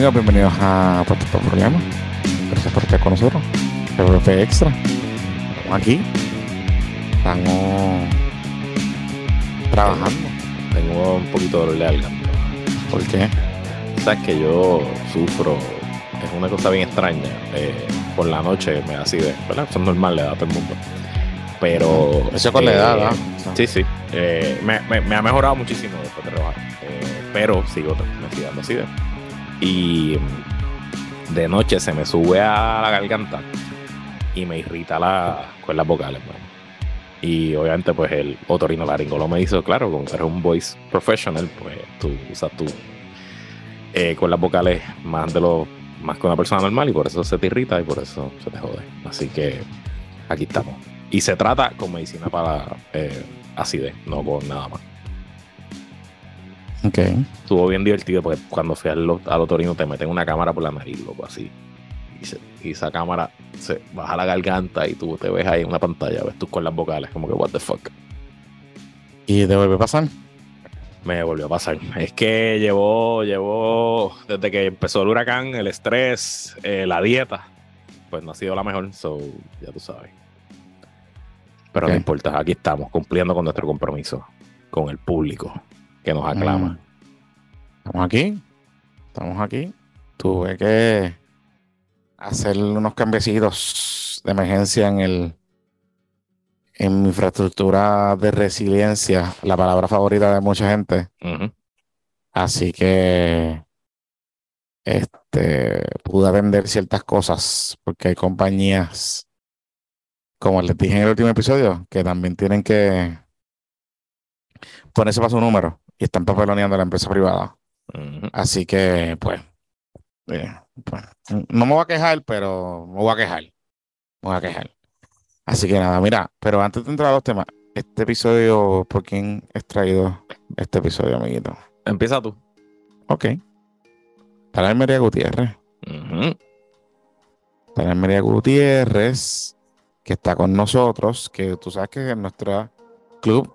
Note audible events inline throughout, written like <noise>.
Amigos, bienvenidos a Puerto por Problema. Gracias por estar con nosotros. PvP Extra. Estamos aquí. Estamos trabajando. Tengo un poquito de dolor de garganta. ¿Por qué? Sabes que yo sufro, es una cosa bien extraña. eh, por la noche me da acidez, ¿verdad? Eso es normal, le da a todo el mundo. Pero. Eso con la eh, edad, ¿verdad? Sí, sí. Eh, me, me- me ha mejorado muchísimo después de rebajar. Eh, pero sigo, me sigue dando acidez. Y de noche se me sube a la garganta y me irrita las cuerdas vocales. pues. Y obviamente, pues el otorrinolaringólogo me hizo, claro, como eres un voice professional, pues tú usas tu eh, cuerdas vocales más de lo más que una persona normal y por eso se te irrita y por eso se te jode. Así que aquí estamos. Y se trata con medicina para eh, acidez, no con nada más. Estuvo bien divertido porque cuando fui al, al otorino te meten una cámara por la nariz, loco, así. Y, se- y esa cámara se baja la garganta y tú te ves ahí en una pantalla, ves tus cuerdas vocales, como que, what the fuck. ¿Y te vuelve a pasar? Me volvió a pasar. Es que llevó, llevó, desde que empezó el huracán, el estrés, eh, la dieta, pues no ha sido la mejor, so ya tú sabes. Pero no importa, aquí estamos, cumpliendo con nuestro compromiso, con el público que nos aclama. Mm. Estamos aquí. Estamos aquí. Tuve que hacer unos cambiecitos de emergencia en el en mi infraestructura de resiliencia, la palabra favorita de mucha gente. Así que este pude vender ciertas cosas porque hay compañías, como les dije en el último episodio, que también tienen que ponerse para su número y están papeloneando a la empresa privada. Así que, pues, eh, pues, no me voy a quejar, pero me voy a quejar. Me voy a quejar. Así que nada, mira, pero antes de entrar a los temas, este episodio, ¿por quién es traído este episodio, amiguito? Empieza tú. Ok. Para María Gutiérrez. Ujú. Para María Gutiérrez, que está con nosotros, que tú sabes que es nuestro club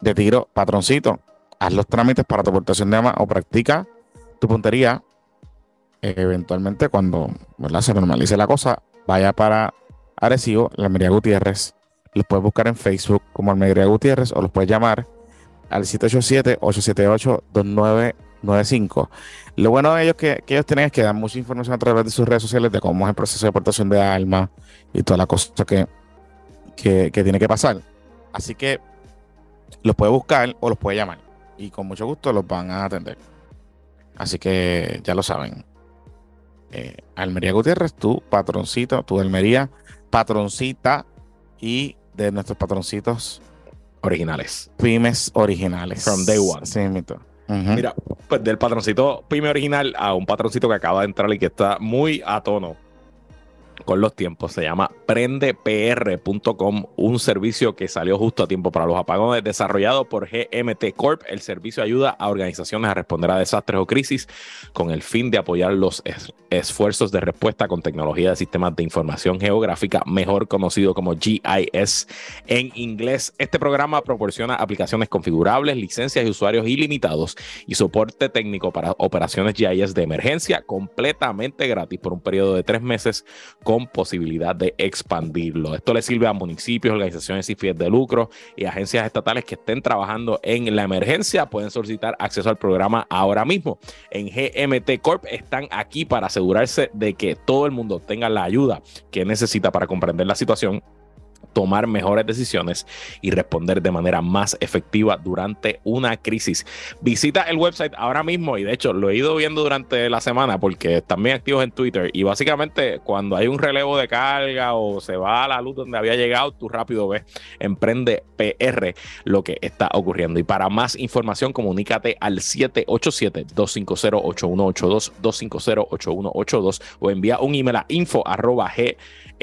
de tiro patroncito. Haz los trámites para tu aportación de arma o practica tu puntería. Eventualmente, cuando ¿verdad? se normalice la cosa, vaya para Arecibo, la María Gutiérrez. Los puedes buscar en Facebook como Almería Gutiérrez o los puedes llamar al 787-878-2995. Lo bueno de ellos que, que ellos tienen es que dan mucha información a través de sus redes sociales de cómo es el proceso de aportación de armas y toda la cosa que, que, tiene que pasar. Así que los puede buscar o los puede llamar. Y con mucho gusto los van a atender. Así que ya lo saben. Eh, Almería Gutiérrez, tu patroncito, tu Almería patroncita y de nuestros patroncitos Originales. pymes originales. From day one. Sí, mito. Mira, pues del patroncito pyme original a un patroncito que acaba de entrar y que está muy a tono con los tiempos. Se llama prendepr.com, un servicio que salió justo a tiempo para los apagones, desarrollado por GMT Corp. El servicio ayuda a organizaciones a responder a desastres o crisis con el fin de apoyar los es- esfuerzos de respuesta con tecnología de sistemas de información geográfica, mejor conocido como GIS en inglés. Este programa proporciona aplicaciones configurables, licencias y usuarios ilimitados y soporte técnico para operaciones GIS de emergencia completamente gratis por un periodo de tres meses con posibilidad de expandirlo. Esto le sirve a municipios, organizaciones sin fines de lucro y agencias estatales que estén trabajando en la emergencia. Pueden solicitar acceso al programa ahora mismo. En GMT Corp están aquí para asegurarse de que todo el mundo tenga la ayuda que necesita para comprender la situación tomar mejores decisiones y responder de manera más efectiva durante una crisis. Visita el website ahora mismo y de hecho lo he ido viendo durante la semana porque están bien activos en Twitter y básicamente cuando hay un relevo de carga o se va a la luz donde había llegado, tú rápido ves Emprende PR lo que está ocurriendo. Y para más información comunícate al 787-250-8182, 250-8182 o envía un email a info g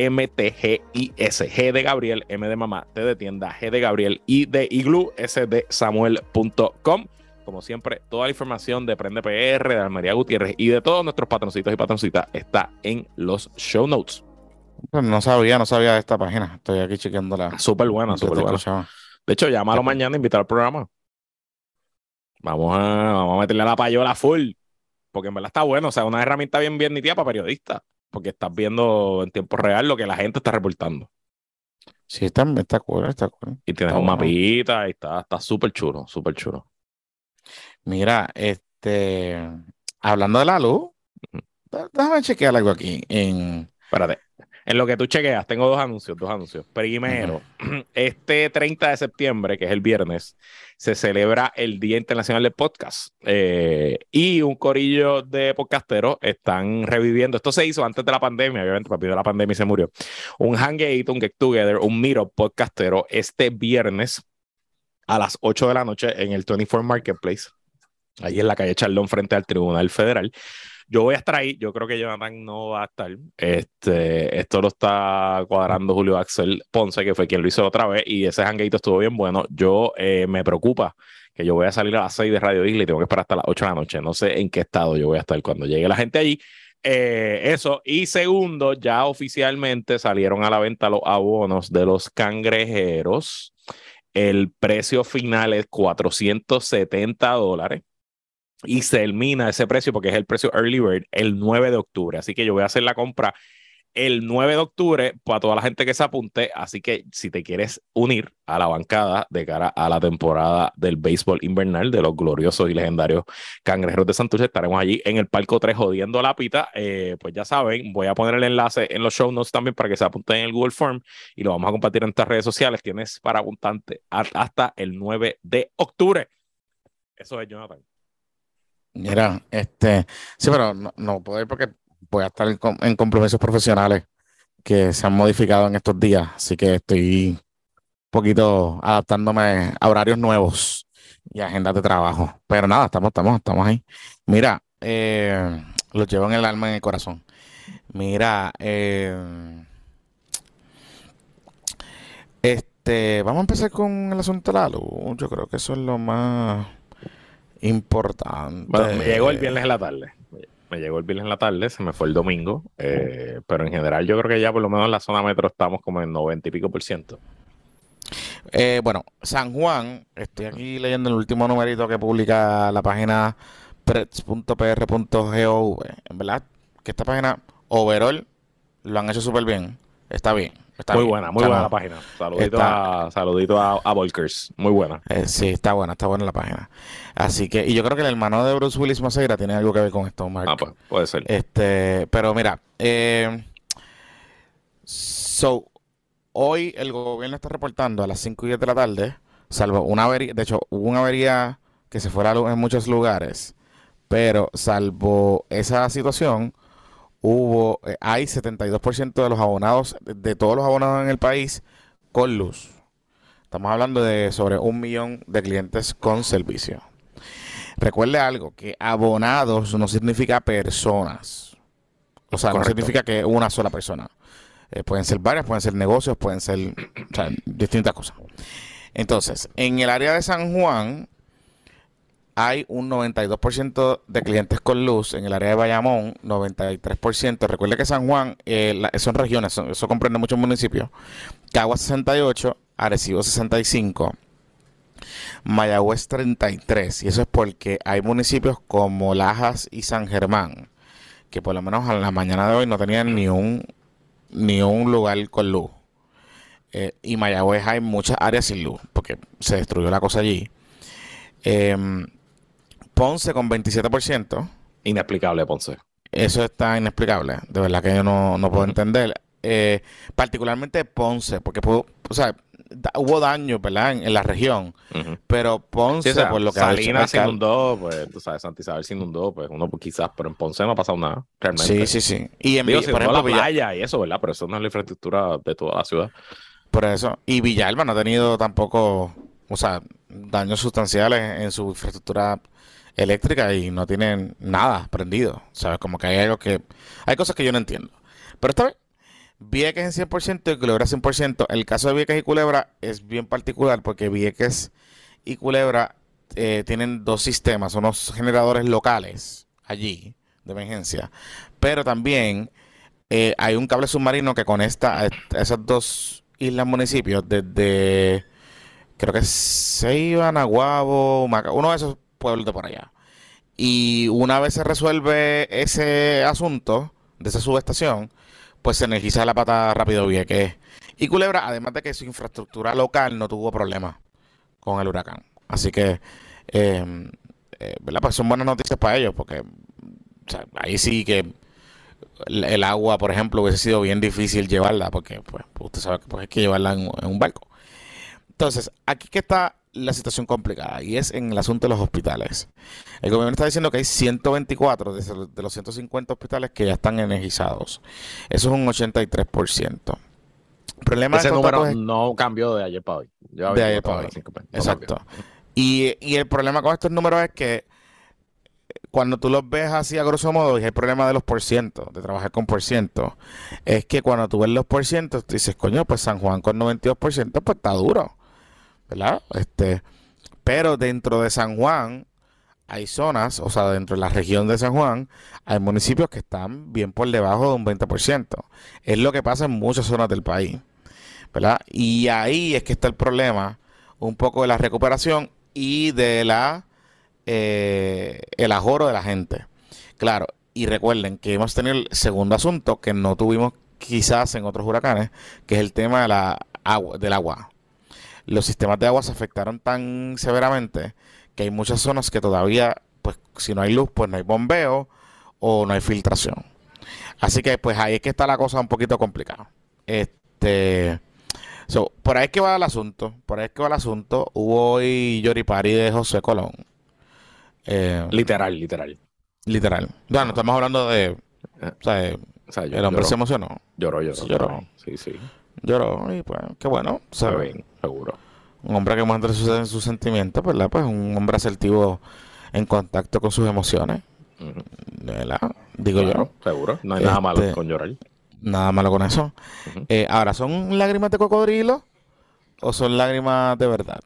MTGIS, G de Gabriel, M de mamá, T de tienda, G de Gabriel, I de Iglu, S de Samuel.com. Como siempre, toda la información de Prende PR, de Almería Gutiérrez y de todos nuestros patroncitos y patroncitas está en los show notes. No sabía, no sabía de esta página. Estoy aquí chequeándola. Súper buena, súper buena. escuchaba. De hecho, llámalo mañana, invitar al programa. Vamos a, vamos a meterle a la payola full. porque en verdad está bueno, o sea, una herramienta bien, bien nítida para periodistas, porque estás viendo en tiempo real lo que la gente está reportando. Sí, está, está cool, está cool. Y tienes Está un bueno. mapita y está está súper chulo, súper chulo. Mira, este, hablando de la luz, déjame chequear algo aquí. En, Espérate. En lo que tú chequeas, tengo dos anuncios, dos anuncios. Primero, <clears throat> este 30 de septiembre, que es el viernes, se celebra el Día Internacional del Podcast. Eh, y un corillo de podcasteros están reviviendo. Esto se hizo antes de la pandemia, obviamente, para de la pandemia y se murió. Un hangout, un get together, un meetup podcastero este viernes a las 8 de la noche en el 24 Marketplace, ahí en la calle Charlón, frente al Tribunal Federal. Yo voy a estar ahí, yo creo que Jonathan no va a estar. Este, esto lo está cuadrando Julio Axel Ponce, que fue quien lo hizo otra vez, y ese hangueito estuvo bien bueno. Yo eh, me preocupa que yo voy a salir a las 6 de Radio Isla y tengo que esperar hasta las 8 de la noche. No sé en qué estado yo voy a estar cuando llegue la gente allí. Eh, eso. Y segundo, ya oficialmente salieron a la venta los abonos de los cangrejeros. El precio final es 470 dólares y se elimina ese precio porque es el precio Early Bird el 9 de octubre. Así que yo voy a hacer la compra el 9 de octubre para toda la gente que se apunte. Así que si te quieres unir a la bancada de cara a la temporada del béisbol invernal de los gloriosos y legendarios cangrejeros de Santurce, estaremos allí en el Palco 3 jodiendo la pita. Eh, pues ya saben, voy a poner el enlace en los show notes también para que se apunten en el Google Form y lo vamos a compartir en nuestras redes sociales. Tienes para apuntarte a- hasta el 9 de octubre. Eso es Jonathan. Mira, este, sí, pero no, no puedo ir porque voy a estar en, en compromisos profesionales que se han modificado en estos días, así que estoy un poquito adaptándome a horarios nuevos y agendas de trabajo. Pero nada, estamos, estamos, estamos ahí. Mira, eh, los llevo en el alma, en el corazón. Mira, eh, este, vamos a empezar con el asunto de la luz. Yo creo que eso es lo más importante. Bueno, me llegó el viernes en la tarde. Me llegó el viernes en la tarde, se me fue el domingo. eh, pero en general, yo creo que ya por lo menos en la zona metro estamos como en 90 y pico por ciento. Eh, bueno, San Juan, estoy aquí leyendo el último numerito que publica la página prets.pr.gov. En verdad, que esta página, overall, lo han hecho súper bien. Está bien. Está muy bien. buena, muy buena la página. Saludito, Está- a, saludito a, a Volkers. Muy buena. eh, sí, está buena, está buena la página. Así que, y yo creo que el hermano de Bruce Willis Maceira tiene algo que ver con esto, Mark. Ah, pues puede ser. Este, pero mira, eh, so, hoy el gobierno está reportando a las 5 y 10 de la tarde, salvo una avería, de hecho, hubo una avería que se fue la luz en muchos lugares, pero salvo esa situación, hubo, eh, hay 72% de los abonados, de, de todos los abonados en el país, con luz. Estamos hablando de sobre un millón de clientes con servicio. Recuerde algo, que abonados no significa personas. O sea, no significa que una sola persona. Eh, pueden ser varias, pueden ser negocios, pueden ser o sea, distintas cosas. Entonces, en el área de San Juan hay un 92% de clientes con luz. En el área de Bayamón, 93%. Recuerde que San Juan eh, son regiones, eso comprende muchos municipios. Cagua 68, Arecibo 65. Mayagüez 33, y eso es porque hay municipios como Lajas y San Germán, que por lo menos a la mañana de hoy no tenían ni un, ni un lugar con luz. Eh, y Mayagüez hay muchas áreas sin luz, porque se destruyó la cosa allí. Em, Ponce con 27%, Inexplicable, Ponce. eso está inexplicable, de verdad que yo no, no puedo entender. Eh, particularmente Ponce, porque pudo- o sea, da- hubo daño, ¿verdad? En, en la región, pero Ponce, Sí, o sea, por lo que Salinas se inundó, pues tú sabes, Santa Isabel se inundó, pues uno pues, quizás, pero en Ponce no ha pasado nada, Sí, realmente. sí, sí. Y en Digo, se por ejemplo, la Villa- playa y eso, ¿verdad? Pero eso no es la infraestructura de toda la ciudad. por eso. Y Villalba no ha tenido tampoco, o sea, daños sustanciales en su infraestructura eléctrica y no tienen nada prendido. ¿Sabes? Como que hay algo que. Hay cosas que yo no entiendo. Pero esta vez, Vieques en 100% y Culebra 100%. El caso de Vieques y Culebra es bien particular porque Vieques y Culebra eh, tienen dos sistemas, unos generadores locales allí de emergencia, pero también eh, hay un cable submarino que conecta a, esas dos islas municipios desde creo que es Ceiba, Naguabo, uno de esos pueblos de por allá. Y una vez se resuelve ese asunto de esa subestación, pues se energiza la pata rápido Vieques. Y Culebra, además de que su infraestructura local no tuvo problemas con el huracán. Así que, eh, eh, ¿verdad? Pues son buenas noticias para ellos, porque ahí sí que el, agua, por ejemplo, hubiese sido bien difícil llevarla, porque pues, usted sabe que pues, hay que llevarla en, un barco. Entonces, aquí que está la situación complicada y es en el asunto de los hospitales. El gobierno está diciendo que hay 124 de, los 150 hospitales que ya están energizados. Eso es un 83%. El problema Ese número no cambió de ayer para hoy. de ayer para hoy. Exacto. Y, y, el problema con estos números es que cuando tú los ves así a grosso modo, y el problema de los porcientos, de trabajar con porcientos, es que cuando tú ves los porcientos, tú dices, coño, pues San Juan con 92%, pues está duro, ¿verdad? Este, pero dentro de San Juan hay zonas, o sea, dentro de la región de San Juan, hay municipios que están bien por debajo de un 20%. Es lo que pasa en muchas zonas del país, ¿verdad? Y ahí es que está el problema, un poco de la recuperación y de la eh, el ajoro de la gente. Claro, y recuerden que hemos tenido el segundo asunto que no tuvimos quizás en otros huracanes, que es el tema de la agua, del agua. Los sistemas de agua se afectaron tan severamente que hay muchas zonas que todavía, pues si no hay luz, pues no hay bombeo o no hay filtración. Así que pues ahí es que está la cosa un poquito complicada. Este, por ahí es que va el asunto, por ahí es que va el asunto. Hubo hoy Yoripari de José Colón eh, literal, literal. Literal. Bueno, estamos hablando de. O sea, el hombre se emocionó. Lloró, lloró. lloró. Sí, sí. Lloró y pues, qué bueno. Bien, seguro. Un hombre que muestra sus, sus sentimientos, ¿verdad? Pues un hombre asertivo en contacto con sus emociones. ¿Verdad? Digo yo. Seguro. No hay nada malo este, con llorar. Nada malo con eso. Eh, ahora, ¿son lágrimas de cocodrilo o son lágrimas de verdad?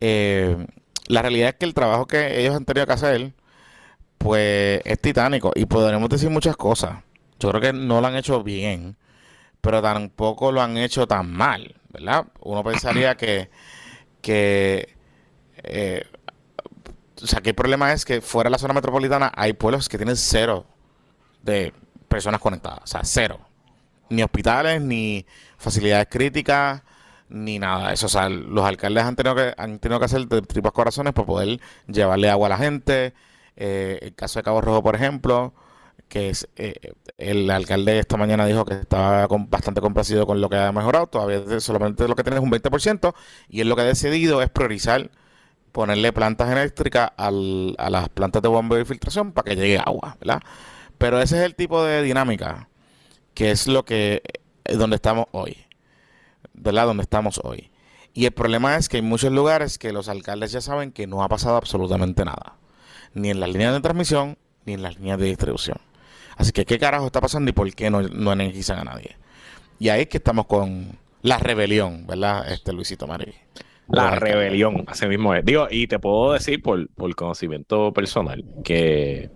Eh, la realidad es que el trabajo que ellos han tenido que hacer, pues es titánico. Y podremos decir muchas cosas. Yo creo que no lo han hecho bien, pero tampoco lo han hecho tan mal, ¿verdad? Uno pensaría que, que eh, o sea, que el problema es que fuera de la zona metropolitana hay pueblos que tienen cero de personas conectadas, o sea, cero. Ni hospitales, ni facilidades críticas, ni nada de eso. O sea, los alcaldes han tenido que, han tenido que hacer de tripas corazones para poder llevarle agua a la gente. Eh, el caso de Cabo Rojo, por ejemplo, que es eh, el alcalde esta mañana dijo que estaba bastante complacido con lo que ha mejorado. Todavía solamente lo que tiene es un 20%. Y él lo que ha decidido es priorizar ponerle plantas eléctricas al, a las plantas de bombeo y filtración para que llegue agua, ¿verdad? Pero ese es el tipo de dinámica que es lo que donde estamos hoy. ¿verdad? Donde estamos hoy. Y el problema es que hay muchos lugares que los alcaldes ya saben que no ha pasado absolutamente nada. Ni en las líneas de transmisión, ni en las líneas de distribución. Así que, ¿qué carajo está pasando y por qué no, no energizan a nadie? Y ahí es que estamos con la rebelión, ¿verdad? Este Luisito Marí. La rebelión, así mismo es. Digo, y te puedo decir por, por conocimiento personal que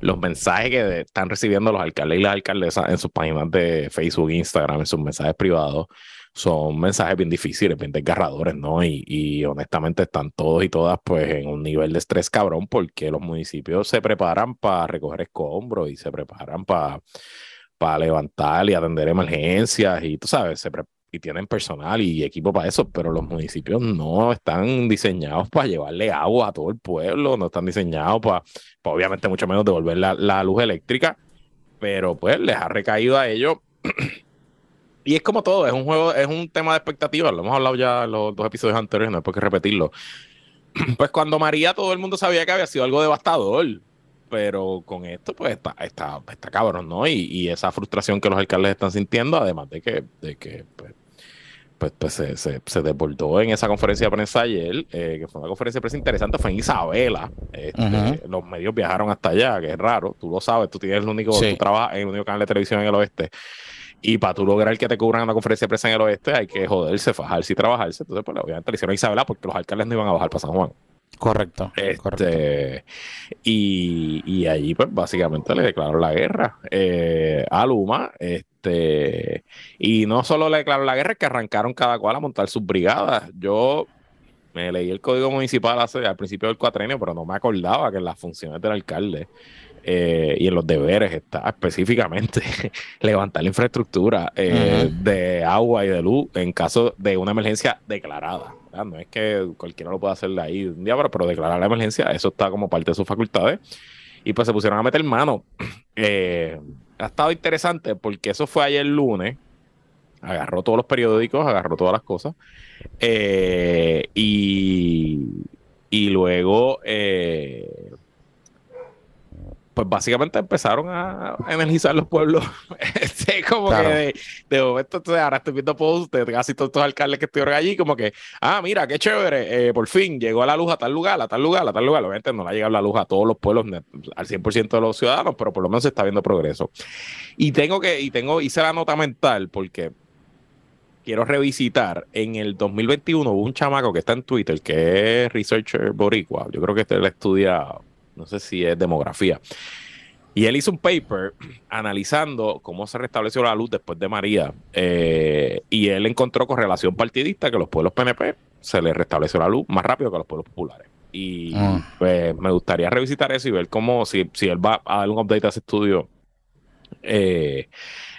los mensajes que están recibiendo los alcaldes y las alcaldesas en sus páginas de Facebook, Instagram, en sus mensajes privados, son mensajes bien difíciles, bien desgarradores, ¿no? Y, y, honestamente están todos y todas pues en un nivel de estrés cabrón porque los municipios se preparan para recoger escombros y se preparan para para levantar y atender emergencias y tú sabes, y tienen personal y equipo para eso, pero los municipios no están diseñados para llevarle agua a todo el pueblo, no están diseñados para, para obviamente mucho menos devolver la, la luz eléctrica, pero pues les ha recaído a ellos y es como todo, es un juego, es un tema de expectativas. Lo hemos hablado ya en los dos episodios anteriores, no hay por qué repetirlo. <clears throat> Pues cuando María todo el mundo sabía que había sido algo devastador. Pero con esto, pues está, está, está cabrón, ¿no? Y, y esa frustración que los alcaldes están sintiendo, además de que, de que pues, pues, pues se, se, se, desbordó en esa conferencia de prensa ayer, eh, que fue una conferencia de prensa interesante, fue en Isabela. Este, los medios viajaron hasta allá, que es raro, tú lo sabes, tú tienes el único, tú trabajas en el único canal de televisión en el oeste. Y para tú lograr que te cubran una conferencia de prensa en el oeste, hay que joderse, fajarse y trabajarse. Entonces, pues obviamente le hicieron a Isabela porque los alcaldes no iban a bajar para San Juan. Correcto. Este, Y, y, allí, pues básicamente le declararon la guerra eh, a Luma. Este, y no solo le declararon la guerra, es que arrancaron cada cual a montar sus brigadas. Yo me leí el código municipal hace, al principio del cuatrenio, pero no me acordaba que las funciones del alcalde eh, y en los deberes está específicamente <laughs> levantar la infraestructura eh, de agua y de luz en caso de una emergencia declarada. No es que cualquiera lo pueda hacer de ahí un día, pero, declarar la emergencia, eso está como parte de sus facultades. Y pues se pusieron a meter mano. <clears throat> Eh, ha estado interesante porque eso fue ayer lunes. Agarró todos los periódicos, agarró todas las cosas. y, y luego pues básicamente empezaron a energizar los pueblos. <laughs> este, como que de, de momento, ahora estoy viendo posts de casi todos estos alcaldes que estoy allí, como que, ah, mira, qué chévere, eh, por fin llegó a la luz a tal lugar, a tal lugar, a tal lugar. Obviamente no le ha llegado la luz a todos los pueblos, al 100% de los ciudadanos, pero por lo menos se está viendo progreso. Y tengo que, y tengo, hice la nota mental porque quiero revisitar. En el 2021 hubo un chamaco que está en Twitter, que es Researcher Boricua. Yo creo que este le estudia no sé si es demografía. Y él hizo un paper <clears throat> analizando cómo se restableció la luz después de María. Eh, y él encontró correlación partidista que los pueblos PNP se les restableció la luz más rápido que los pueblos populares. Y ah. pues me gustaría revisitar eso y ver cómo, si, si él va a dar un update a ese estudio eh,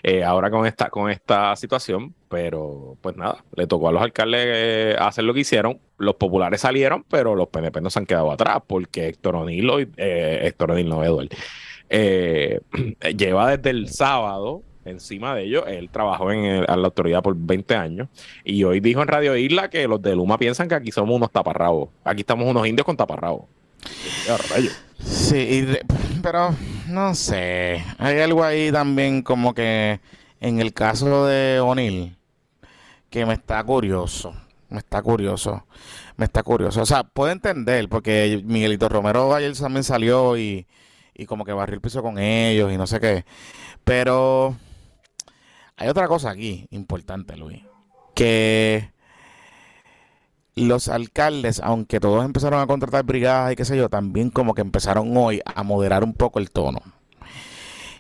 eh, ahora con esta, con esta situación, pero pues nada, le tocó a los alcaldes eh, hacer lo que hicieron. Los populares salieron, pero los PNP no se han quedado atrás porque Héctor O'Neill, Héctor O'Neill no Edward, <clears throat> lleva desde el sábado encima de ellos. Él trabajó en la autoridad por 20 años y hoy dijo en Radio Isla que los de Luma piensan que aquí somos unos taparrabos. Aquí estamos unos indios con taparrabos. Sí, pero no sé. Hay algo ahí también como que en el caso de O'Neill que me está curioso. Me está curioso. Me está curioso. O sea, puedo entender porque Miguelito Romero ayer también salió y, y como que barrió el piso con ellos y no sé qué. Pero hay otra cosa aquí importante, Luis. Que los alcaldes, aunque todos empezaron a contratar brigadas y qué sé yo, también como que empezaron hoy a moderar un poco el tono.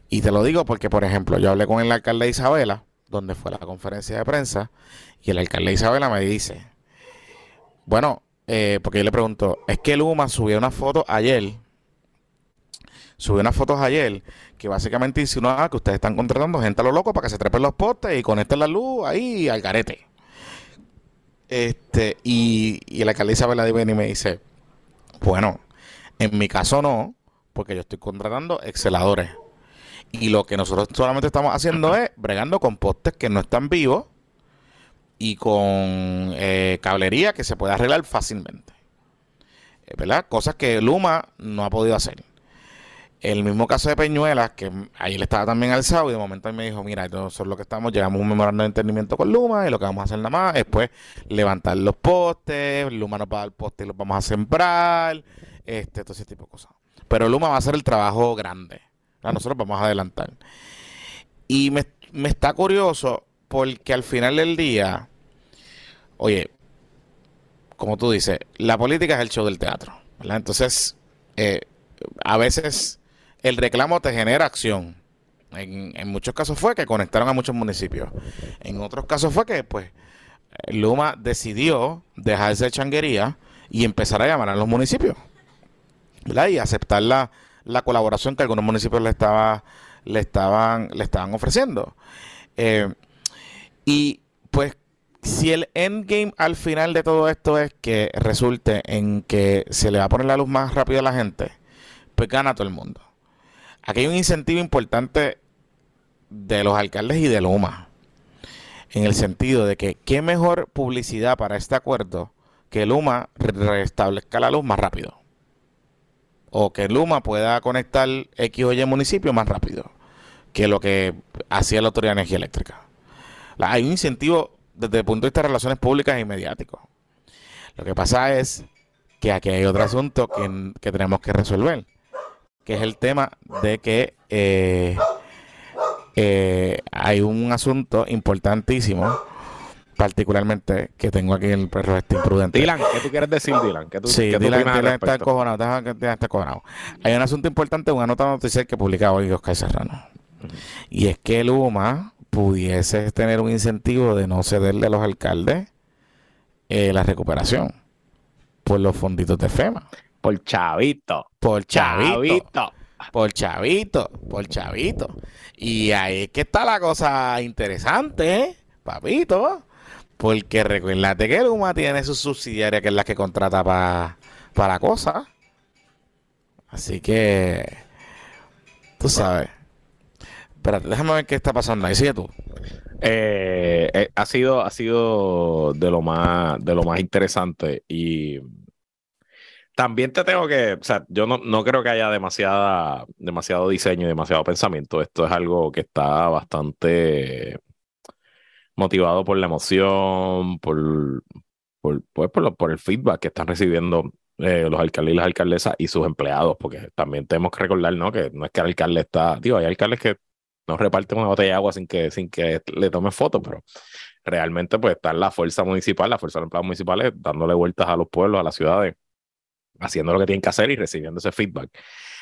Y te lo digo porque, por ejemplo, yo hablé con el alcalde de Isabela, donde fue la conferencia de prensa, y el alcalde de Isabela me dice, bueno, eh, porque yo le pregunto, es que Luma subió una foto ayer, subió unas fotos ayer, que básicamente insinuaba que ustedes están contratando gente a lo loco para que se trepen los postes y conecten la luz ahí al garete. Este, y, y el alcalde Isabela viene y me dice, bueno, en mi caso no, porque yo estoy contratando exceladores. Y lo que nosotros solamente estamos haciendo es bregando con postes que no están vivos y con eh, cablería que se puede arreglar fácilmente. Eh, ¿Verdad? Cosas que Luma no ha podido hacer. El mismo caso de Peñuelas, que ahí le estaba también alzado y de momento él me dijo, mira, es lo que estamos, llegamos a un memorando de entendimiento con Luma y lo que vamos a hacer nada más es pues levantar los postes, Luma nos va a dar postes y los vamos a sembrar, este, todo ese tipo de cosas. Pero Luma va a hacer el trabajo grande. Nosotros vamos a adelantar. Y me, está curioso porque al final del día, oye, como tú dices, la política es el show del teatro. Entonces, eh, a veces el reclamo te genera acción. En, muchos casos fue que conectaron a muchos municipios. En otros casos fue que, pues, Luma decidió dejarse de changuería y empezar a llamar a los municipios. ¿verdad? Y aceptar la, colaboración que algunos municipios le, estaba, le, estaban, le estaban ofreciendo. Eh, y pues si el endgame al final de todo esto es que resulte en que se le va a poner la luz más rápido a la gente, pues gana todo el mundo. Aquí hay un incentivo importante de los alcaldes y de Luma. En el sentido de que qué mejor publicidad para este acuerdo que Luma restablezca la luz más rápido. O que Luma pueda conectar X o Y municipio más rápido que lo que hacía la Autoridad de Energía Eléctrica. Hay un incentivo desde el punto de vista de relaciones públicas y mediáticos. Lo que pasa es que aquí hay otro asunto que, que tenemos que resolver que es el tema de que eh, eh, hay un asunto importantísimo, particularmente que tengo aquí en el perro este imprudente. Dylan, ¿qué tú quieres decir, Dylan? ¿Qué tú, sí, Dylan, está acojonado, está acojonado. Hay un asunto importante, una nota noticias que publica hoy Oscar Serrano. Y es que el UMA pudiese tener un incentivo de no cederle a los alcaldes eh, la recuperación. por los fonditos de FEMA. Por chavito. Por chavito. Por chavito. Por chavito. Y ahí es que está la cosa interesante, ¿eh? papito. Porque recuérdate que Luma tiene su subsidiaria que es la que contrata para la cosa. Así que, tú sabes. Espérate, déjame ver qué está pasando ahí. Sigue tú. Eh, eh, ha sido, ha sido de lo más, de lo más interesante y también te tengo que, o sea, yo no, no creo que haya demasiada, demasiado diseño y demasiado pensamiento. Esto es algo que está bastante motivado por la emoción, por, por, pues, por, el feedback que están recibiendo eh, los alcaldes y las alcaldesas y sus empleados, porque también tenemos que recordar, ¿no? Que no es que el alcalde está, digo, hay alcaldes que no reparten una botella de agua sin que, sin que le tome foto, pero realmente pues está la fuerza municipal, la fuerza de empleados municipales dándole vueltas a los pueblos, a las ciudades, haciendo lo que tienen que hacer y recibiendo ese feedback.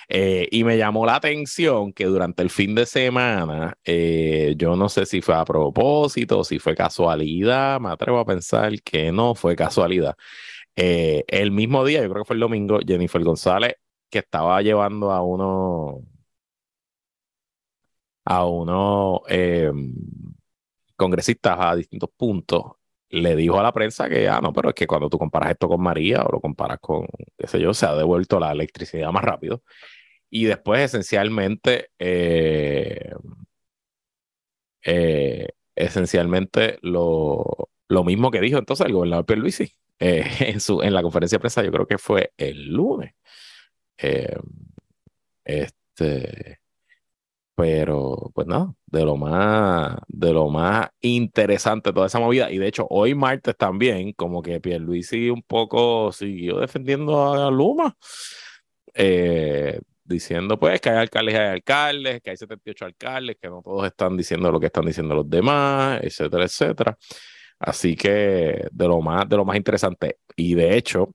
Eh, y me llamó la atención que durante el fin de semana, eh, yo no sé si fue a propósito, si fue casualidad, me atrevo a pensar que no fue casualidad. Eh, el mismo día, yo creo que fue el domingo, Jennifer González, que estaba llevando a uno, a uno congresistas a distintos puntos, le dijo a la prensa que, ah, no, pero es que cuando tú comparas esto con María o lo comparas con, qué sé yo, se ha devuelto la electricidad más rápido. Y después, esencialmente, eh, eh, esencialmente lo, lo, mismo que dijo entonces el gobernador Pierluisi eh, <laughs> en, su, en la conferencia de prensa, yo creo que fue el lunes. este, pero, pues nada, de lo más, de lo más interesante toda esa movida. Y de hecho, hoy martes también, como que Pierluisi un poco siguió defendiendo a Luma. Eh, diciendo pues que hay alcaldes y hay alcaldes, que hay 78 alcaldes, que no todos están diciendo lo que están diciendo los demás, etcétera, etcétera. Así que de lo más, de lo más interesante. Y de hecho,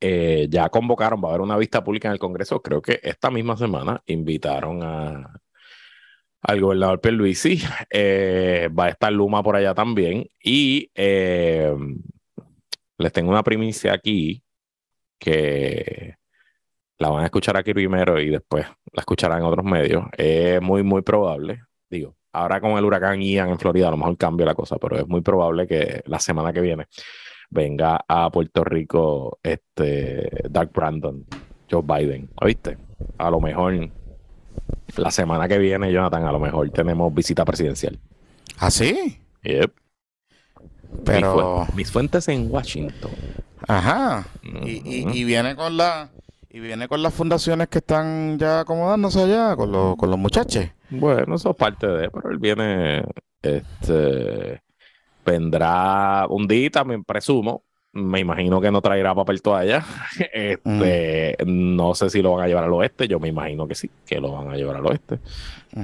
eh, ya convocaron, va a haber una vista pública en el Congreso, creo que esta misma semana invitaron a, al gobernador Pierluisi, eh, va a estar Luma por allá también, y eh, les tengo una primicia aquí que la van a escuchar aquí primero y después la escucharán en otros medios. Es muy, muy probable, digo, ahora con el huracán Ian en Florida a lo mejor cambia la cosa, pero es muy probable que la semana que viene venga a Puerto Rico este Doug Brandon, Joe Biden, ¿oíste? A lo mejor la semana que viene, Jonathan, a lo mejor tenemos visita presidencial. ¿Ah, sí? Yep. Pero... Mis, fuentes en Washington. Ajá. y, viene con la... Y viene con las fundaciones que están ya acomodándose allá, con los, con los muchachos. Bueno, eso es parte de, pero él viene, este, vendrá un día, también presumo, me imagino que no traerá papel toalla. <laughs> Este, No sé si lo van a llevar al oeste. Yo me imagino que sí, que lo van a llevar al oeste.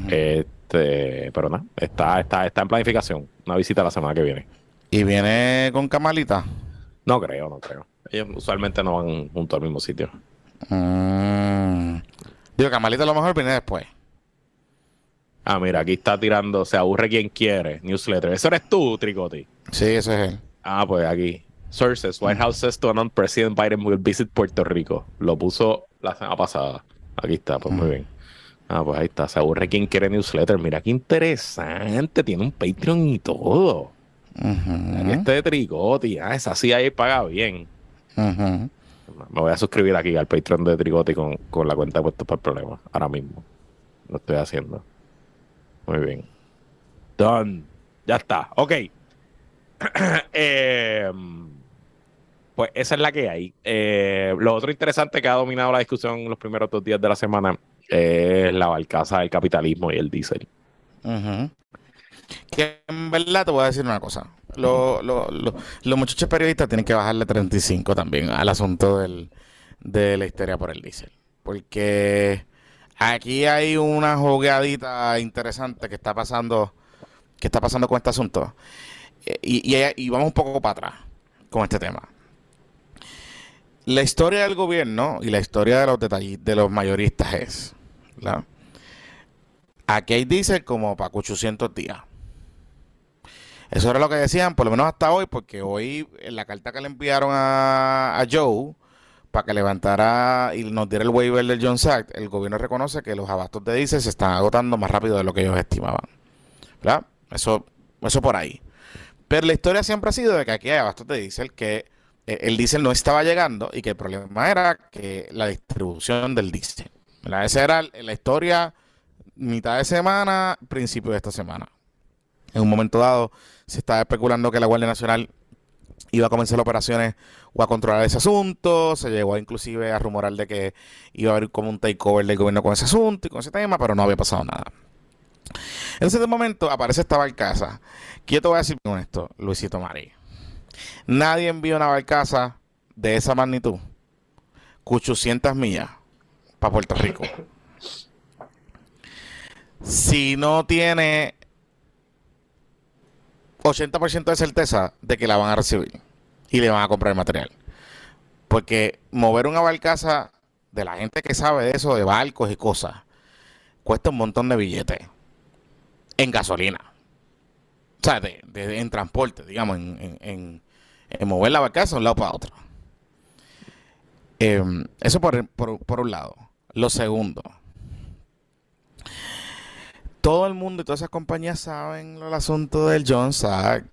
este, pero nada, está, está, está en planificación. Una visita la semana que viene. ¿Y viene con Camalita? No creo, no creo. Ellos usualmente no van junto al mismo sitio. Mm. Digo, Camalita a lo mejor viene después. Ah, mira, aquí está tirando, se aburre quien quiere, newsletter. ¿Eso eres tú, Tricoti? Sí, ese es él. Ah, pues aquí. Sources, White House says to announce President Biden will visit Puerto Rico. Lo puso la semana pasada. Aquí está, pues muy bien. Ah, pues ahí está. Se aburre quien quiere newsletter. Mira qué interesante. Tiene un Patreon y todo. Este de Tricoti. Ah, esa sí ahí paga bien. Me voy a suscribir aquí al Patreon de Trigoti con, con la cuenta de puestos para el problema. Ahora mismo. Lo estoy haciendo. Muy bien. Done. Ya está. Ok. eh, <clears throat> pues esa es la que hay. Eh, lo otro interesante que ha dominado la discusión los primeros dos días de la semana es la barcaza del capitalismo y el diésel. Que en verdad te voy a decir una cosa. Los, muchachos periodistas tienen que bajarle 35 también al asunto del, de la histeria por el diésel. Porque aquí hay una jugadita interesante que está pasando, que está pasando con este asunto. Eh, y vamos un poco para atrás con este tema la historia del gobierno y la historia de los detalles de los mayoristas es, Aquí hay diésel como para 800 días. Eso era lo que decían, por lo menos hasta hoy, porque hoy en la carta que le enviaron a, Joe para que levantara y nos diera el waiver del Jones Act, el gobierno reconoce que los abastos de diésel se están agotando más rápido de lo que ellos estimaban. ¿Verdad? Eso, eso por ahí. Pero la historia siempre ha sido de que aquí hay abastos de diésel que el diésel no estaba llegando y que el problema era que la distribución del diésel. Esa era la historia mitad de semana, principio de esta semana. En un momento dado se estaba especulando que la Guardia Nacional iba a comenzar operaciones o a controlar ese asunto. Se llegó inclusive a rumorar de que iba a haber como un takeover del gobierno con ese asunto y con ese tema, pero no había pasado nada. En ese momento aparece esta barcaza. ¿Qué te voy a decir con esto, Luisito María? Nadie envió una barcaza de esa magnitud, 800 millas, para Puerto Rico. Si no tiene 80% de certeza de que la van a recibir y le van a comprar el material. Porque mover una barcaza de la gente que sabe de eso, de barcos y cosas, cuesta un montón de billetes en gasolina. O sea, de, en transporte, digamos, en, mover la barcaza de un lado para otro. Em, eso por, por un lado. Lo segundo, todo el mundo y todas esas compañías saben el asunto del Jones Act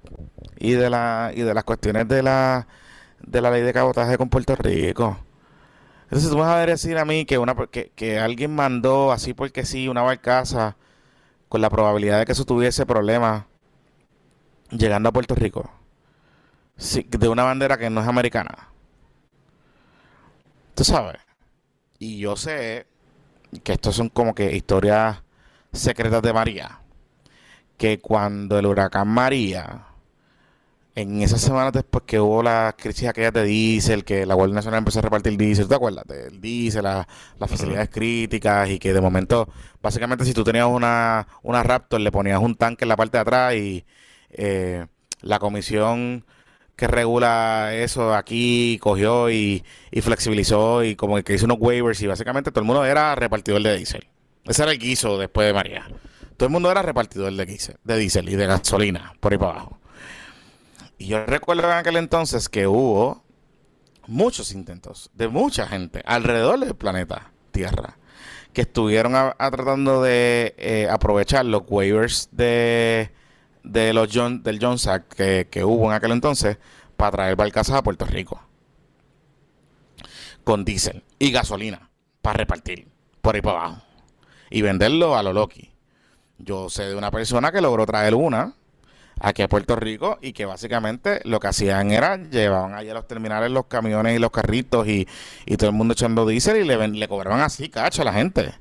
y de la y de las cuestiones de la de la ley de cabotaje con Puerto Rico. Entonces tú vas a decir a mí que una que, que alguien mandó así porque sí una barcaza con la probabilidad de que eso tuviese problemas llegando a Puerto Rico. De una bandera que no es americana. Tú sabes. Y yo sé que estos son como que historias secretas de María, que cuando el huracán María, en esas semanas después que hubo la crisis aquella de diésel, que la Guardia Nacional empezó a repartir diésel, ¿te acuerdas? Del diésel, las facilidades críticas y que de momento, básicamente si tú tenías una, una Raptor, le ponías un tanque en la parte de atrás y eh, la comisión que regula eso aquí cogió y, y, flexibilizó y como que hizo unos waivers y básicamente todo el mundo era repartidor de diésel. Ese era el guiso después de María. Todo el mundo era repartidor de, diésel, de diésel y de gasolina, por ahí para abajo. Y yo recuerdo en aquel entonces que hubo muchos intentos de mucha gente alrededor del planeta Tierra que estuvieron tratando de eh, aprovechar los waivers de, de los John, del John Sack que, que, hubo en aquel entonces para traer barcazas a Puerto Rico con diésel y gasolina para repartir por ahí para abajo y venderlo a lo Loki. Yo sé de una persona que logró traer una aquí a Puerto Rico y que básicamente lo que hacían era llevaban allá a los terminales los camiones y los carritos y, todo el mundo echando diésel y le, le cobraban así cacho a la gente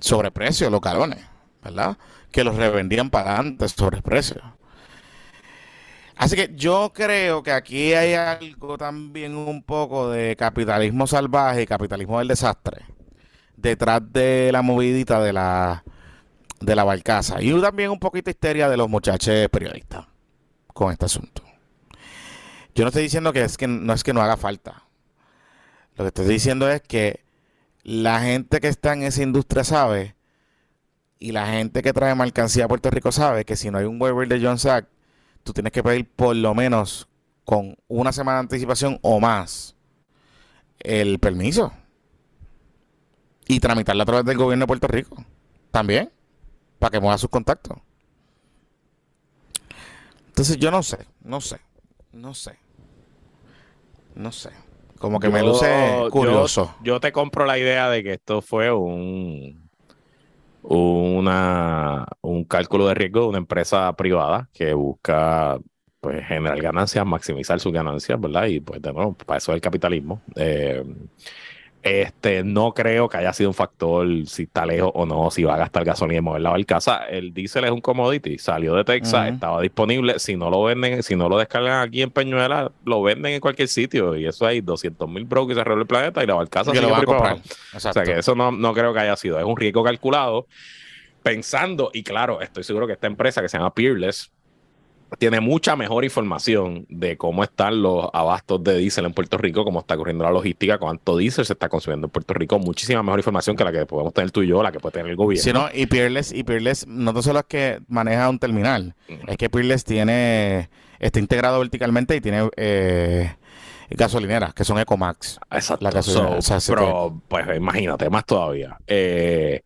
sobreprecio los calones, ¿verdad? Que los revendían para antes sobreprecio. Así que yo creo que aquí hay algo también un poco de capitalismo salvaje y capitalismo del desastre detrás de la movidita de la, de la barcaza. Y también un poquito de histeria de los muchachos periodistas con este asunto. Yo no estoy diciendo que, es que no es que no haga falta. Lo que estoy diciendo es que la gente que está en esa industria sabe y la gente que trae mercancía a Puerto Rico sabe que si no hay un waiver de John Sack, tú tienes que pedir por lo menos con una semana de anticipación o más el permiso y tramitarla a través del gobierno de Puerto Rico. También. Para que mueva sus contactos. Entonces yo no sé, no sé, no sé. No sé. Como que me luce curioso. Yo, te compro la idea de que esto fue un una, un cálculo de riesgo de una empresa privada que busca pues generar ganancias, maximizar sus ganancias, ¿verdad? Y pues de nuevo, para eso es el capitalismo. Eh, este, no creo que haya sido un factor si está lejos o no, si va a gastar gasolina y mover la barcaza. El diésel es un commodity, salió de Texas, estaba disponible. Si no lo venden, si no lo descargan aquí en Peñuela, lo venden en cualquier sitio. Y eso hay 200 mil brokers alrededor del planeta y la barcaza se lo va a comprar. O sea que eso no, no creo que haya sido. Es un riesgo calculado pensando, y claro, estoy seguro que esta empresa que se llama Peerless tiene mucha mejor información de cómo están los abastos de diésel en Puerto Rico, cómo está corriendo la logística, cuánto diésel se está consumiendo en Puerto Rico. Muchísima mejor información que la que podemos tener tú y yo, la que puede tener el gobierno. Sí, no, y Peerless, y Peerless no solo es que maneja un terminal, es que Peerless tiene, está integrado verticalmente y tiene eh, gasolineras, que son Ecomax. Exacto. pero, pues imagínate, más todavía. Eh,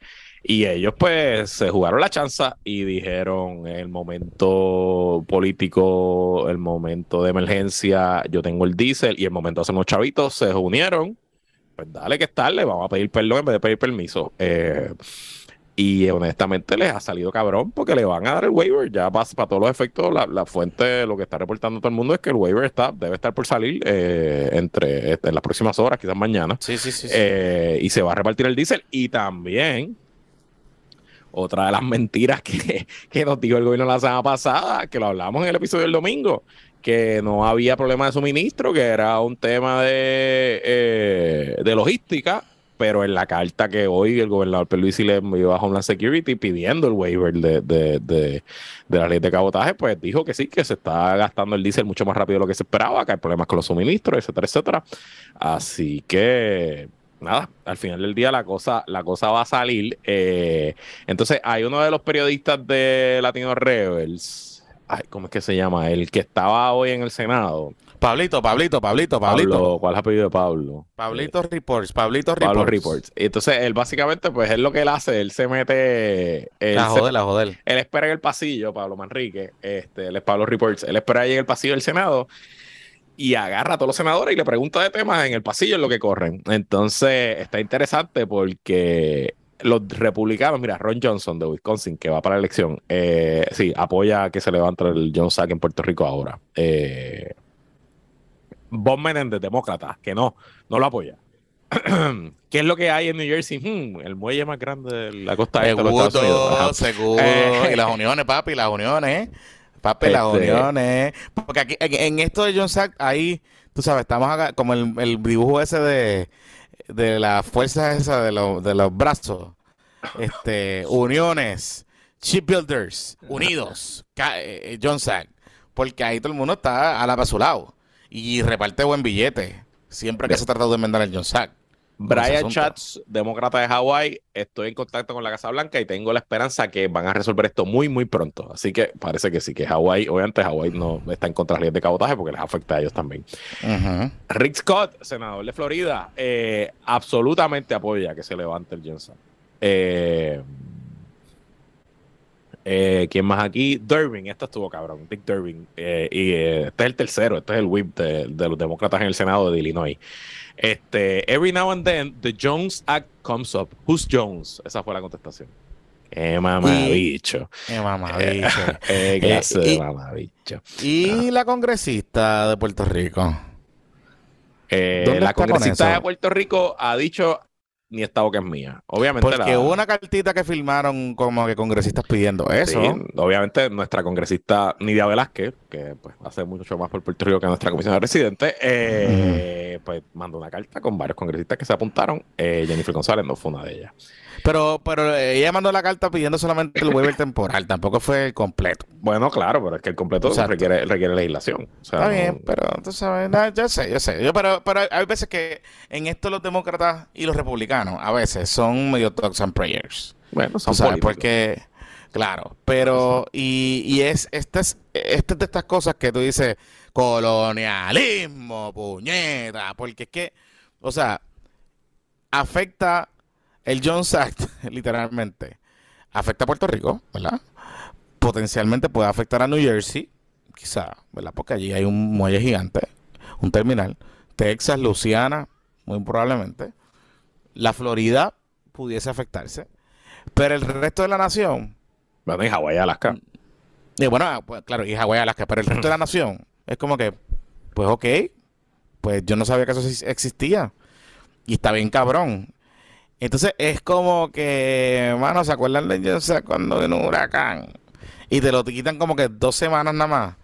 y ellos pues se jugaron la chanza y dijeron el momento político, el momento de emergencia, yo tengo el diésel y el momento de hacer unos chavitos se unieron. Pues dale que es tarde, vamos a pedir perdón en vez de pedir permiso. Eh, y honestamente les ha salido cabrón porque le van a dar el waiver. Ya para, para todos los efectos, la, fuente, lo que está reportando todo el mundo es que el waiver está, debe estar por salir eh, entre en las próximas horas, quizás mañana. Sí, sí, sí. Eh, y se va a repartir el diésel. Y también otra de las mentiras que, <laughs> que nos dijo el gobierno la semana pasada, que lo hablamos en el episodio del domingo, que no había problema de suministro, que era un tema de, eh, de logística, pero en la carta que hoy el gobernador Perluisi le envió a Homeland Security pidiendo el waiver de, de, de, de, la ley de cabotaje, pues dijo que sí, que se está gastando el diésel mucho más rápido de lo que se esperaba, que hay problemas con los suministros, etcétera, etcétera. Así que nada, al final del día la cosa, la cosa va a salir. Eh, entonces, hay uno de los periodistas de Latino Rebels, ay, ¿cómo es que se llama? El que estaba hoy en el Senado. Pablito, Pablito, Pablito, Pablito. ¿Cuál es el apellido de Pablo? Pablito Reports, Pablito Reports. Pablo Reports. Entonces, él básicamente, pues es lo que él hace, él se mete. la joder, la joder. Él espera en el pasillo, Pablo Manrique, este, él es Pablo Reports, él espera ahí en el pasillo del Senado y agarra a todos los senadores y le pregunta de temas en el pasillo en lo que corren. Entonces, está interesante porque los republicanos, mira, Ron Johnson de Wisconsin, que va para la elección, eh, sí, apoya que se levante el John Sack en Puerto Rico ahora. Eh, Bob Menendez, demócrata, que no, no lo apoya. <clears throat> ¿Qué es lo que hay en New Jersey? Hmm, el muelle más grande de la costa de los Estados Seguro, eh, y las uniones, papi, las uniones. Papi, las este, uniones. Porque aquí, en esto de John Sack, ahí, tú sabes, estamos acá, como el, el dibujo ese de, de la fuerza esa de, de los brazos. Este, uniones, shipbuilders, unidos, eh, eh, John Sack. Porque ahí todo el mundo está a la para su lado. Y reparte buen billete. Siempre que se trata de enmendar el John Sack. Brian Chats, demócrata de Hawái, estoy en contacto con la Casa Blanca y tengo la esperanza que van a resolver esto muy, muy pronto. Así que parece que sí, que Hawái, obviamente Hawái no está en contra de las leyes de cabotaje porque les afecta a ellos también. Rick Scott, senador de Florida, eh, absolutamente apoya que se levante el Johnson. Eh, eh, ¿Quién más aquí? Durbin, esto estuvo cabrón, Dick Durbin. y este es el tercero, este es el whip de, de los demócratas en el Senado de Illinois. Este, every now and then, the Jones Act comes up. Who's Jones? Esa fue la contestación. <laughs> Qué mamabicho. Qué mamabicho. Qué clase de mamabicho. ¿Y la congresista de Puerto Rico? Eh, la congresista de Puerto Rico ha dicho ni esta boca es mía. Obviamente. Porque hubo una cartita que firmaron como que congresistas pidiendo eso. obviamente nuestra congresista Nidia Velázquez, que pues hace mucho más por Puerto Rico que nuestra comisión de residentes, eh, pues mandó una carta con varios congresistas que se apuntaron. Eh, Jennifer González no fue una de ellas. Pero, pero ella mandó la carta pidiendo solamente el waiver temporal, tampoco fue el completo. Bueno, claro, pero es que el completo requiere, requiere legislación. Está bien, pero tú sabes, yo sé, yo sé. Yo, pero, pero hay veces que en esto los demócratas y los republicanos a veces son medio talks and prayers. Bueno, son sabes, porque, claro, pero, y, y es, este es, este de estas cosas que tú dices, colonialismo, puñeta, porque es que, o sea, afecta el Jones Act, <laughs> literalmente, afecta a Puerto Rico, ¿verdad? Potencialmente puede afectar a New Jersey, quizá, ¿verdad? Porque allí hay un muelle gigante, un terminal. Texas, Luciana, muy probablemente. La Florida pudiese afectarse. Pero el resto de la nación. Bueno, y Hawái, Alaska. Y bueno, pues, claro, y Hawái, Alaska. Pero el resto de la <clears throat> nación es como que, pues ok, pues yo no sabía que eso existía. Y está bien cabrón. Entonces es como que, mano, ¿se acuerdan de yo sé cuando vino un huracán? Y te lo quitan como que dos semanas nada más.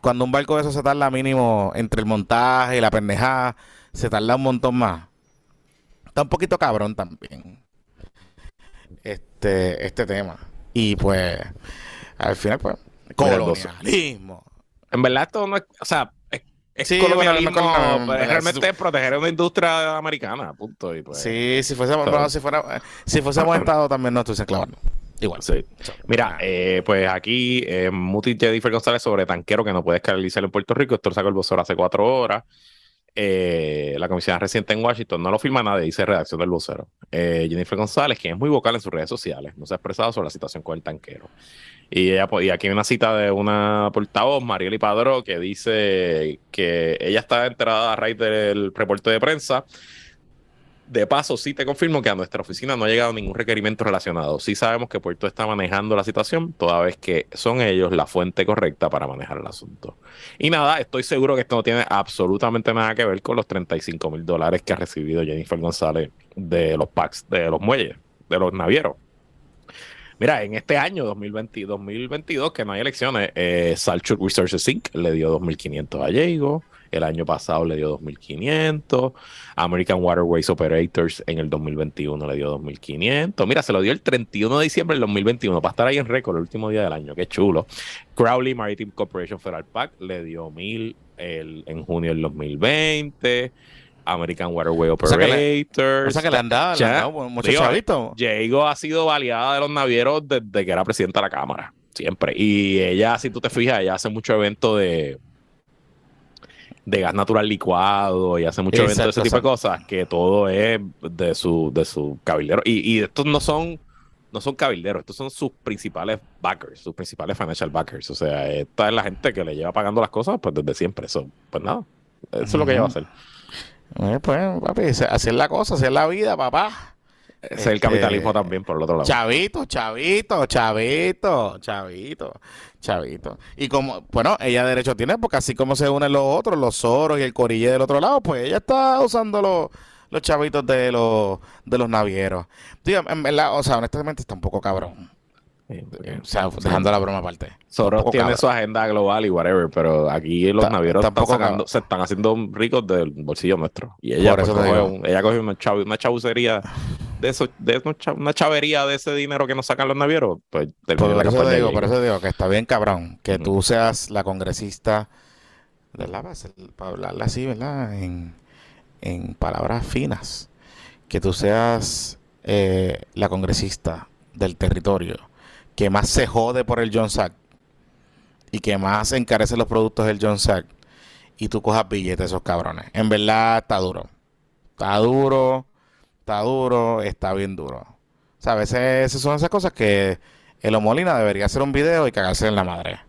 Cuando un barco de eso se tarda mínimo entre el montaje y la pendejada, se tarda un montón más. Está un poquito cabrón también. Este, este tema. Y pues, al final, pues, Colonialismo. En verdad, esto no es. O sea, es colonialismo, realmente es proteger una industria americana, punto. Y pues, sí, si fuésemos, si fuera, si fuésemos Estado también no estuviesen clavando. Igual. Sí. Mira, eh, pues aquí eh, Muti Jennifer González sobre tanquero que no puede escalarizar en Puerto Rico. Esto lo sacó el vocero hace cuatro horas. Eh, la comisión reciente en Washington no lo firma nadie, dice redacción del vocero. Eh, Jennifer González, quien es muy vocal en sus redes sociales, no se ha expresado sobre la situación con el tanquero. Y, ella, y aquí hay una cita de una portavoz, Marieli Padró, que dice que ella está enterada a raíz del reporte de prensa. De paso, sí te confirmo que a nuestra oficina no ha llegado ningún requerimiento relacionado. Sí sabemos que Puerto está manejando la situación, toda vez que son ellos la fuente correcta para manejar el asunto. Y nada, estoy seguro que esto no tiene absolutamente nada que ver con los 35 mil dólares que ha recibido Jennifer González de los packs, de los muelles, de los navieros. Mira, en este año 2020, 2022, que no hay elecciones, eh, Salchuk Resources Inc. le dio 2.500 a Diego. El año pasado le dio 2.500. American Waterways Operators en el 2021 le dio 2.500. Mira, se lo dio el 31 de diciembre del 2021 para estar ahí en récord el último día del año. Qué chulo. Crowley Maritime Corporation Federal Pack le dio 1.000 en junio del 2020. American Waterway Operators. O sea que le, han dado, muchos chavitos. Diego ha sido baleada de los navieros desde que era presidenta de la Cámara, siempre. Y ella, si tú te fijas, ella hace mucho evento de, de gas natural licuado y hace mucho evento de ese tipo de cosas, que todo es de su, de su cabildero. Y, y estos no son, no son cabilderos, estos son sus principales backers, sus principales financial backers. O sea, esta es la gente que le lleva pagando las cosas pues desde siempre. Eso, pues nada, eso es lo que ella va a hacer. Eh, pues, papi, hacer la cosa, hacer la vida, papá. Es el capitalismo este, también, por el otro lado. Chavito, chavito, chavito, chavito, chavito. Y como, bueno, ella derecho tiene, porque así como se unen los otros, los oros y el corille del otro lado, pues ella está usando los, los chavitos de los, de los navieros. Digo, en verdad, o sea, honestamente está un poco cabrón. O sea, dejando la broma aparte. Soros tiene su agenda global y whatever, pero aquí los navieros se están haciendo ricos del bolsillo nuestro. Y ella, pues, cogió, ella cogió una, una chabucería de eso, de una chavería de ese dinero que nos sacan los navieros. Pues por, eso digo, por eso digo que está bien cabrón que tú seas la congresista de la base, para hablarla así, ¿verdad? En, en palabras finas. Que tú seas eh, la congresista del territorio que más se jode por el John Sack y que más encarece los productos del John Sack y tú cojas billetes de esos cabrones. En verdad está duro. Está duro, está duro, está bien duro. O sea, a veces son esas cosas que el Molina debería hacer un video y cagarse en la madre.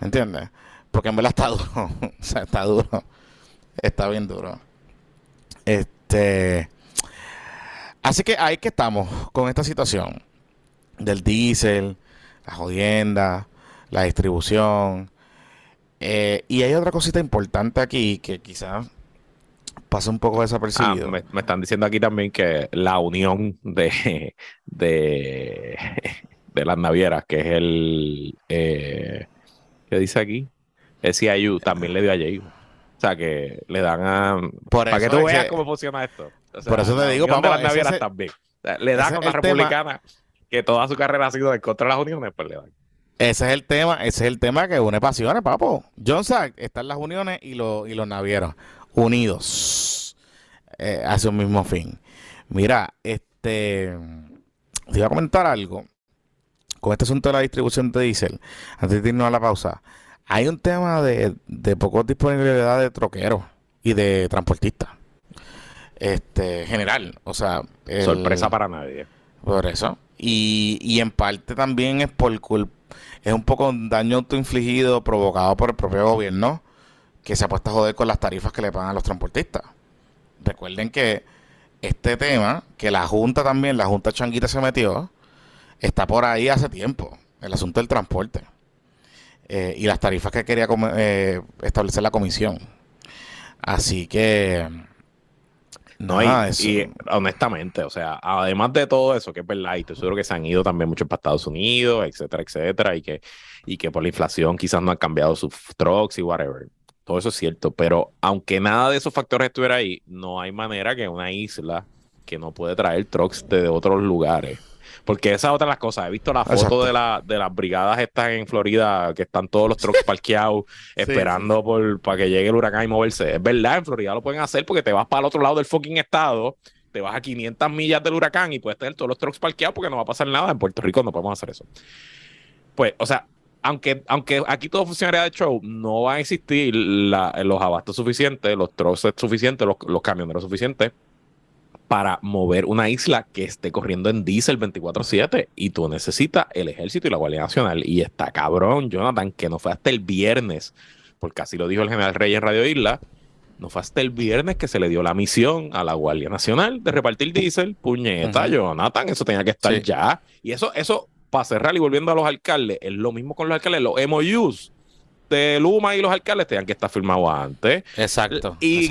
¿Me entiendes? Porque en verdad está <laughs> duro. o sea, está duro. Está bien duro. Este. Así que ahí que estamos con esta situación del diésel, la jodienda, la distribución. Eh, y hay otra cosita importante aquí que quizás pasa un poco desapercibido. Ah, me, están diciendo aquí también que la unión de, <laughs> de, <laughs> de las navieras, que es el... Eh, ¿Qué dice aquí? El CIU también le dio a Jay. O sea, que le dan a... para que tú veas cómo funciona esto. por eso te digo, papá, las navieras también. le dan a la republicana que toda su carrera ha sido en contra de las uniones, pues le dan. Ese es el tema, ese es el tema que une pasiones, papo. John Sack están las uniones y, los y los navieros unidos eh, hacia un mismo fin. Mira, este te iba a comentar algo con este asunto de la distribución de diésel, antes de irnos a la pausa. Hay un tema de, de poco disponibilidad de troqueros y de transportistas. Este, general, o sea. Sorpresa para nadie. Por eso. Y, y en parte también es por culpa, es un poco un daño autoinfligido provocado por el propio gobierno que se ha puesto a joder con las tarifas que le pagan a los transportistas. Recuerden que este tema, que la Junta también, la Junta Changuita se metió, está por ahí hace tiempo, el asunto del transporte. Eh, y las tarifas que quería eh, establecer la comisión. Así que no, y, honestamente, o sea, además de todo eso, que es verdad, y estoy seguro que se han ido también muchos para Estados Unidos, etcétera, etcétera, y que, y que por la inflación quizás no han cambiado sus trucks y whatever. Todo eso es cierto, pero aunque nada de esos factores estuviera ahí, no hay manera que una isla que no puede traer trucks de otros lugares Porque esa es otra de las cosas. He visto la foto de, la, de las brigadas estas en Florida, que están todos los trucks <laughs> parqueados esperando por para que llegue el huracán y moverse. Es verdad, en Florida lo pueden hacer porque te vas para el otro lado del fucking estado, te vas a 500 millas del huracán y puedes tener todos los trucks parqueados porque no va a pasar nada. En Puerto Rico no podemos hacer eso. Pues, o sea, aunque, aunque aquí todo funcionaría de show, no va a existir los abastos suficientes, los troces suficientes, los, los camioneros suficientes para mover una isla que esté corriendo en diésel 24/7 y tú necesitas el ejército y la Guardia Nacional. Y está cabrón, Jonathan, que no fue hasta el viernes, porque así lo dijo el general Rey en Radio Isla, no fue hasta el viernes que se le dio la misión a la Guardia Nacional de repartir diésel. Puñeta, Jonathan, eso tenía que estar ya. Y eso, eso, para cerrar y volviendo a los alcaldes, es lo mismo con los alcaldes, los MOUs de Luma y los alcaldes tenían que estar firmados antes. Exacto y,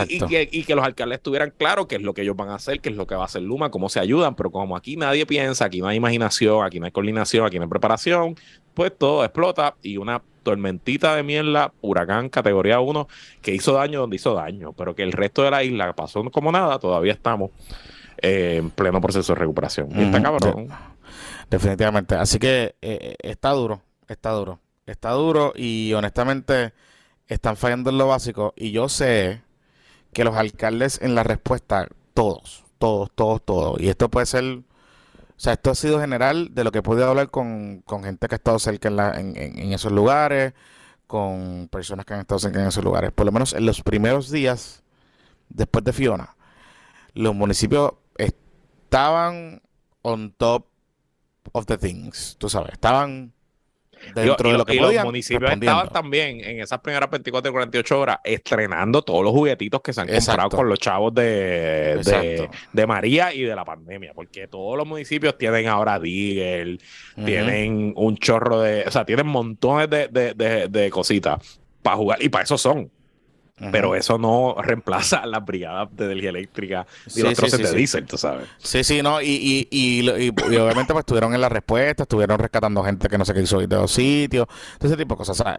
que, los alcaldes estuvieran claros qué es lo que ellos van a hacer, qué es lo que va a hacer Luma, cómo se ayudan, pero como aquí nadie piensa, aquí no hay imaginación, aquí no hay coordinación, aquí no hay preparación, pues todo explota y una tormentita de mierda, huracán categoría 1, que hizo daño donde hizo daño, pero que el resto de la isla pasó como nada, todavía estamos eh, en pleno proceso de recuperación. y está cabrón. Definitivamente. Así que eh, eh, está duro, está duro. Está duro y honestamente están fallando en lo básico. Y yo sé que los alcaldes en la respuesta, todos, todos, todos, todos. Y esto puede ser, o sea, esto ha sido general de lo que he podido hablar con, gente que ha estado cerca en, en, esos lugares, con personas que han estado cerca en esos lugares. Por lo menos en los primeros días después de Fiona, los municipios estaban on top of the things, tú sabes, estaban dentro de lo que y los municipios estaban también en esas primeras 24 y 48 horas estrenando todos los juguetitos que se han comprado con los chavos de, de, María y de la pandemia, porque todos los municipios tienen ahora Digger, tienen un chorro de, o sea, tienen montones de, de cositas para jugar y para eso son. Pero eso no reemplaza las brigadas de energía eléctrica y los troces de diésel, tú sabes. Sí, sí, no, y, y, obviamente pues estuvieron en la respuesta, estuvieron rescatando gente que no se quiso ir de los sitios, todo ese tipo de cosas, ¿sabes?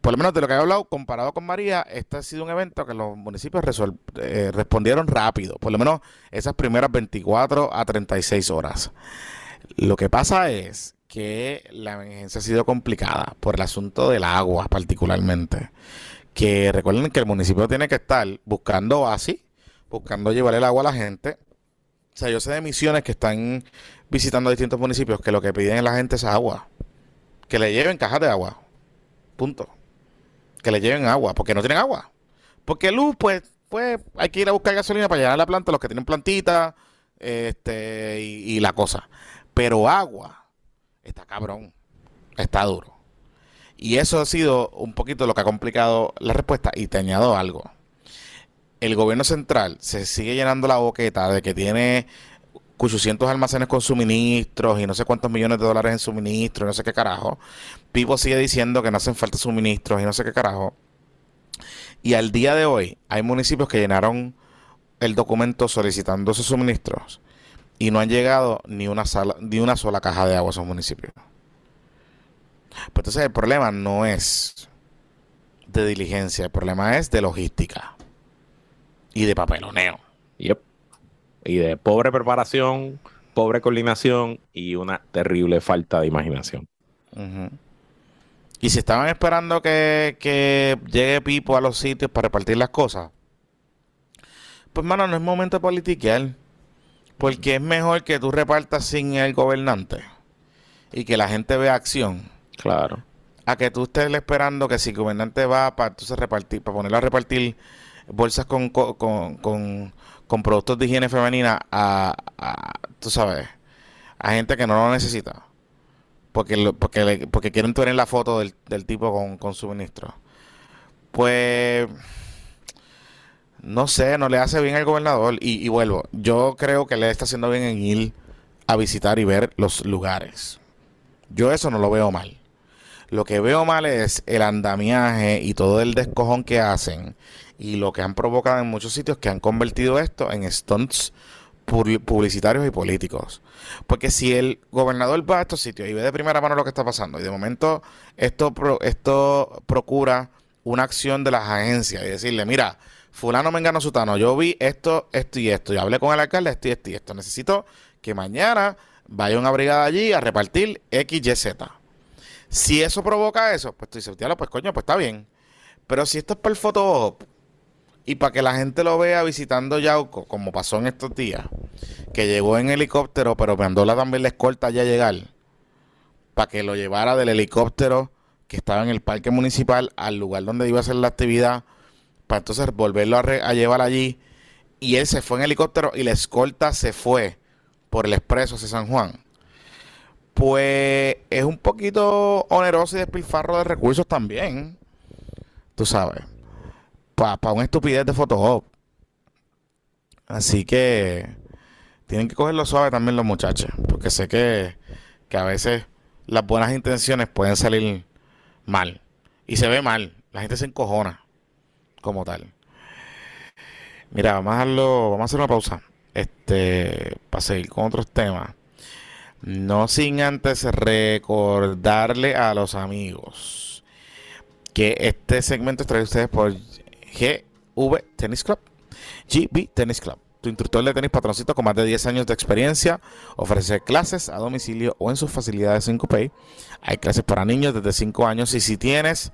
Por lo menos de lo que he hablado, comparado con María, este ha sido un evento que los municipios eh, respondieron rápido, por lo menos esas primeras 24 a 36 horas. Lo que pasa es que la emergencia ha sido complicada por el asunto del agua particularmente que recuerden que el municipio tiene que estar buscando así, buscando llevar el agua a la gente. O sea, yo sé de misiones que están visitando distintos municipios que lo que piden a la gente es agua. Que le lleven cajas de agua. Punto. Que le lleven agua, porque no tienen agua. Porque luz, pues, pues hay que ir a buscar gasolina para llenar la planta, los que tienen plantita, este, y, y la cosa. Pero agua, está cabrón, está duro. Y eso ha sido un poquito lo que ha complicado la respuesta. Y te añado algo. El gobierno central se sigue llenando la boqueta de que tiene 800 almacenes con suministros y no sé cuántos millones de dólares en suministros no sé qué carajo. Pipo sigue diciendo que no hacen falta suministros y no sé qué carajo. Y al día de hoy hay municipios que llenaron el documento solicitando esos suministros y no han llegado ni una, sala, ni una sola caja de agua a esos municipios. Pues entonces el problema no es de diligencia, el problema es de logística y de papeloneo. Y de pobre preparación, pobre coordinación y una terrible falta de imaginación. Y si estaban esperando que, que, llegue Pipo a los sitios para repartir las cosas, pues mano, no es momento de politiquear. Porque es mejor que tú repartas sin el gobernante y que la gente vea acción Claro. A que tú estés esperando que si el gobernante va para entonces repartir, para ponerlo a repartir bolsas con, con, con, productos de higiene femenina a, tú sabes, a gente que no lo necesita. Porque, porque, porque quieren tener la foto del, del tipo con, con suministro. Pues no sé, no le hace bien al gobernador. Y, y, vuelvo, yo creo que le está haciendo bien en ir a visitar y ver los lugares. Yo eso no lo veo mal. Lo que veo mal es el andamiaje y todo el descojón que hacen y lo que han provocado en muchos sitios que han convertido esto en stunts publicitarios y políticos. Porque si el gobernador va a estos sitios y ve de primera mano lo que está pasando y de momento esto, esto procura una acción de las agencias y decirle, mira, fulano, mengano, sutano, yo vi esto, esto y esto, y hablé con el alcalde, esto y esto y esto. Necesito que mañana vaya una brigada allí a repartir X, Y, Z. Si eso provoca eso, pues tú dices, pues coño, pues está bien. Pero si esto es para el y para que la gente lo vea visitando Yauco, como pasó en estos días, que llegó en helicóptero, pero mandó también la escolta ya llegar, para que lo llevara del helicóptero que estaba en el parque municipal al lugar donde iba a hacer la actividad, para entonces volverlo a, a llevar allí. Y él se fue en helicóptero y la escolta se fue por el expreso hacia San Juan. Pues es un poquito oneroso y despilfarro de recursos también. Tú sabes. Para una estupidez de Photoshop. Así que tienen que cogerlo suave también los muchachos. Porque sé que, que a veces las buenas intenciones pueden salir mal. Y se ve mal. La gente se encojona como tal. Mira, vamos a, darlo, vamos a hacer una pausa. Este, para seguir con otros temas. No sin antes recordarle a los amigos que este segmento es traído ustedes por GV Tennis Club, GB Tennis Club. Tu instructor de tenis patroncito con más de 10 años de experiencia ofrece clases a domicilio o en sus facilidades sin Pay. Hay clases para niños desde 5 años y si tienes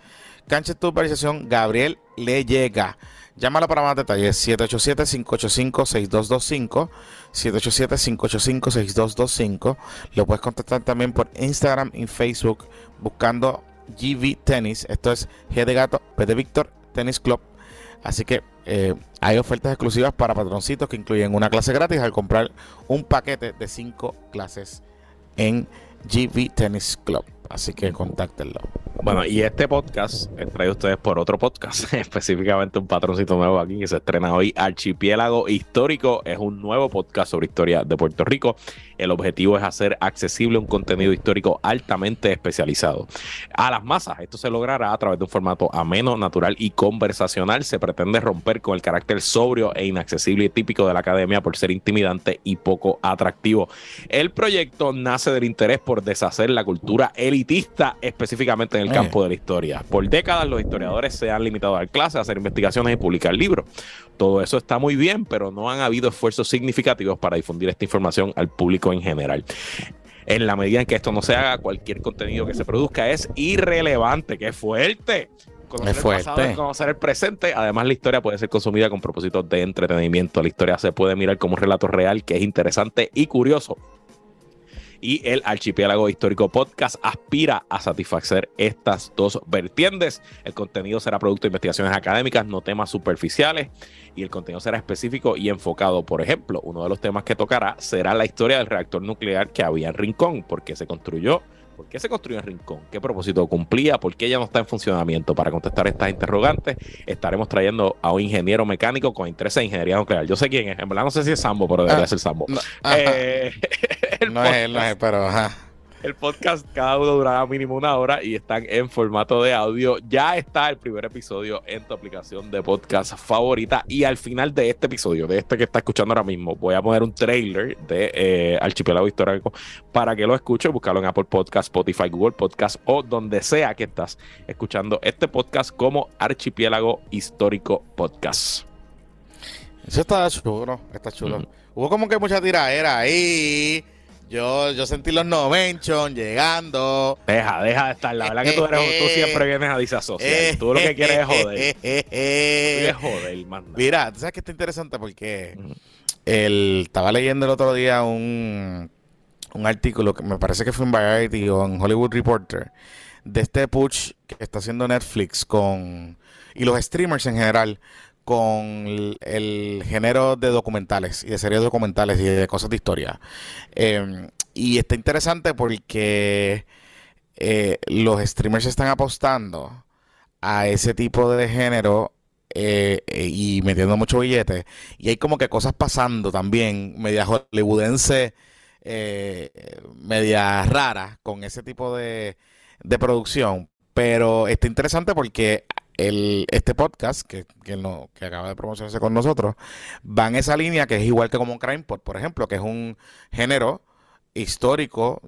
cancha de tu urbanización, Gabriel le llega. Llámalo para más detalles, 787-585-6225, 787-585-6225. Lo puedes contactar también por Instagram y Facebook buscando GV Tennis. Esto es G de Gato, P de Víctor, Tennis Club. Así que eh, hay ofertas exclusivas para patroncitos que incluyen una clase gratis al comprar un paquete de 5 clases en GV Tennis Club. Así que contáctenlo. Bueno, y este podcast es traído ustedes por otro podcast, <laughs> específicamente un patroncito nuevo aquí que se estrena hoy, Archipiélago Histórico. Es un nuevo podcast sobre historia de Puerto Rico. El objetivo es hacer accesible un contenido histórico altamente especializado a las masas. Esto se logrará a través de un formato ameno, natural y conversacional. Se pretende romper con el carácter sobrio e inaccesible y típico de la academia por ser intimidante y poco atractivo. El proyecto nace del interés por deshacer la cultura elitista, específicamente en el campo de la historia. Por décadas los historiadores se han limitado a dar clases, a hacer investigaciones y publicar libros. Todo eso está muy bien, pero no han habido esfuerzos significativos para difundir esta información al público en general. En la medida en que esto no se haga, cualquier contenido que se produzca es irrelevante. ¡Qué fuerte! Conocer es fuerte. el pasado, conocer el presente. Además, la historia puede ser consumida con propósitos de entretenimiento. La historia se puede mirar como un relato real que es interesante y curioso y el Archipiélago Histórico Podcast aspira a satisfacer estas dos vertientes. El contenido será producto de investigaciones académicas, no temas superficiales, y el contenido será específico y enfocado. Por ejemplo, uno de los temas que tocará será la historia del reactor nuclear que había en Rincón, porque se construyó ¿Por qué se construyó en Rincón? ¿Qué propósito cumplía? ¿Por qué ya no está en funcionamiento? Para contestar estas interrogantes, estaremos trayendo a un ingeniero mecánico con interés en ingeniería nuclear. Yo sé quién es, en verdad no sé si es Sambo, pero debería ah, ser Sambo. No, eh, <laughs> no es él, no es, pero ajá. El podcast cada uno durará mínimo una hora y están en formato de audio. Ya está el primer episodio en tu aplicación de podcast favorita. Y al final de este episodio, de este que está escuchando ahora mismo, voy a poner un trailer de eh, Archipiélago Histórico para que lo escuches. Búscalo en Apple Podcast, Spotify, Google Podcast o donde sea que estás escuchando este podcast como Archipiélago Histórico Podcast. Eso está chulo, está chulo. Hubo como que mucha tiradera ahí yo, yo sentí los no llegando. Deja, deja de estar. La verdad que tú, eres, tú siempre vienes a disasociar. tú lo que quieres es joder. tú quieres joder. Mira, tú sabes que está interesante porque él estaba leyendo el otro día un, un artículo que me parece que fue en Variety o en Hollywood Reporter de este push que está haciendo Netflix con y los streamers en general con el, género de documentales y de series documentales y de cosas de historia. Em, y está interesante porque eh, los streamers están apostando a ese tipo de género eh, eh, y metiendo mucho billete. Y hay como que cosas pasando también, media hollywoodense, media rara con ese tipo de, de producción. Pero está interesante porque el, este podcast que, que, no, que acaba de promocionarse con nosotros va en esa línea que es igual que como un crime por, por ejemplo, que es un género histórico,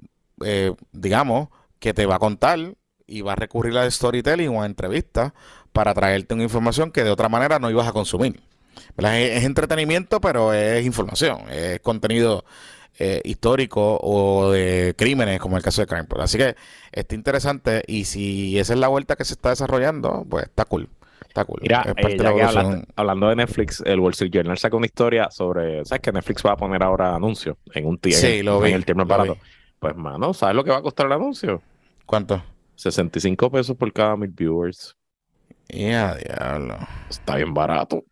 eh, digamos, que te va a contar y va a recurrir a storytelling o a entrevistas para traerte una información que de otra manera no ibas a consumir. Es, entretenimiento, pero es información, es contenido eh, histórico o de crímenes, como el caso de Crime Así que está interesante y si esa es la vuelta que se está desarrollando, pues está cool. Está cool. Mira, eh, hablando, de Netflix, el Wall Street Journal saca una historia sobre, ¿sabes que Netflix va a poner ahora anuncios en un tier? Sí, lo vi, en el tiempo barato. Pues, mano, ¿sabes lo que va a costar el anuncio? ¿Cuánto? 65 pesos por cada mil viewers. Ya, diablo. Está bien barato.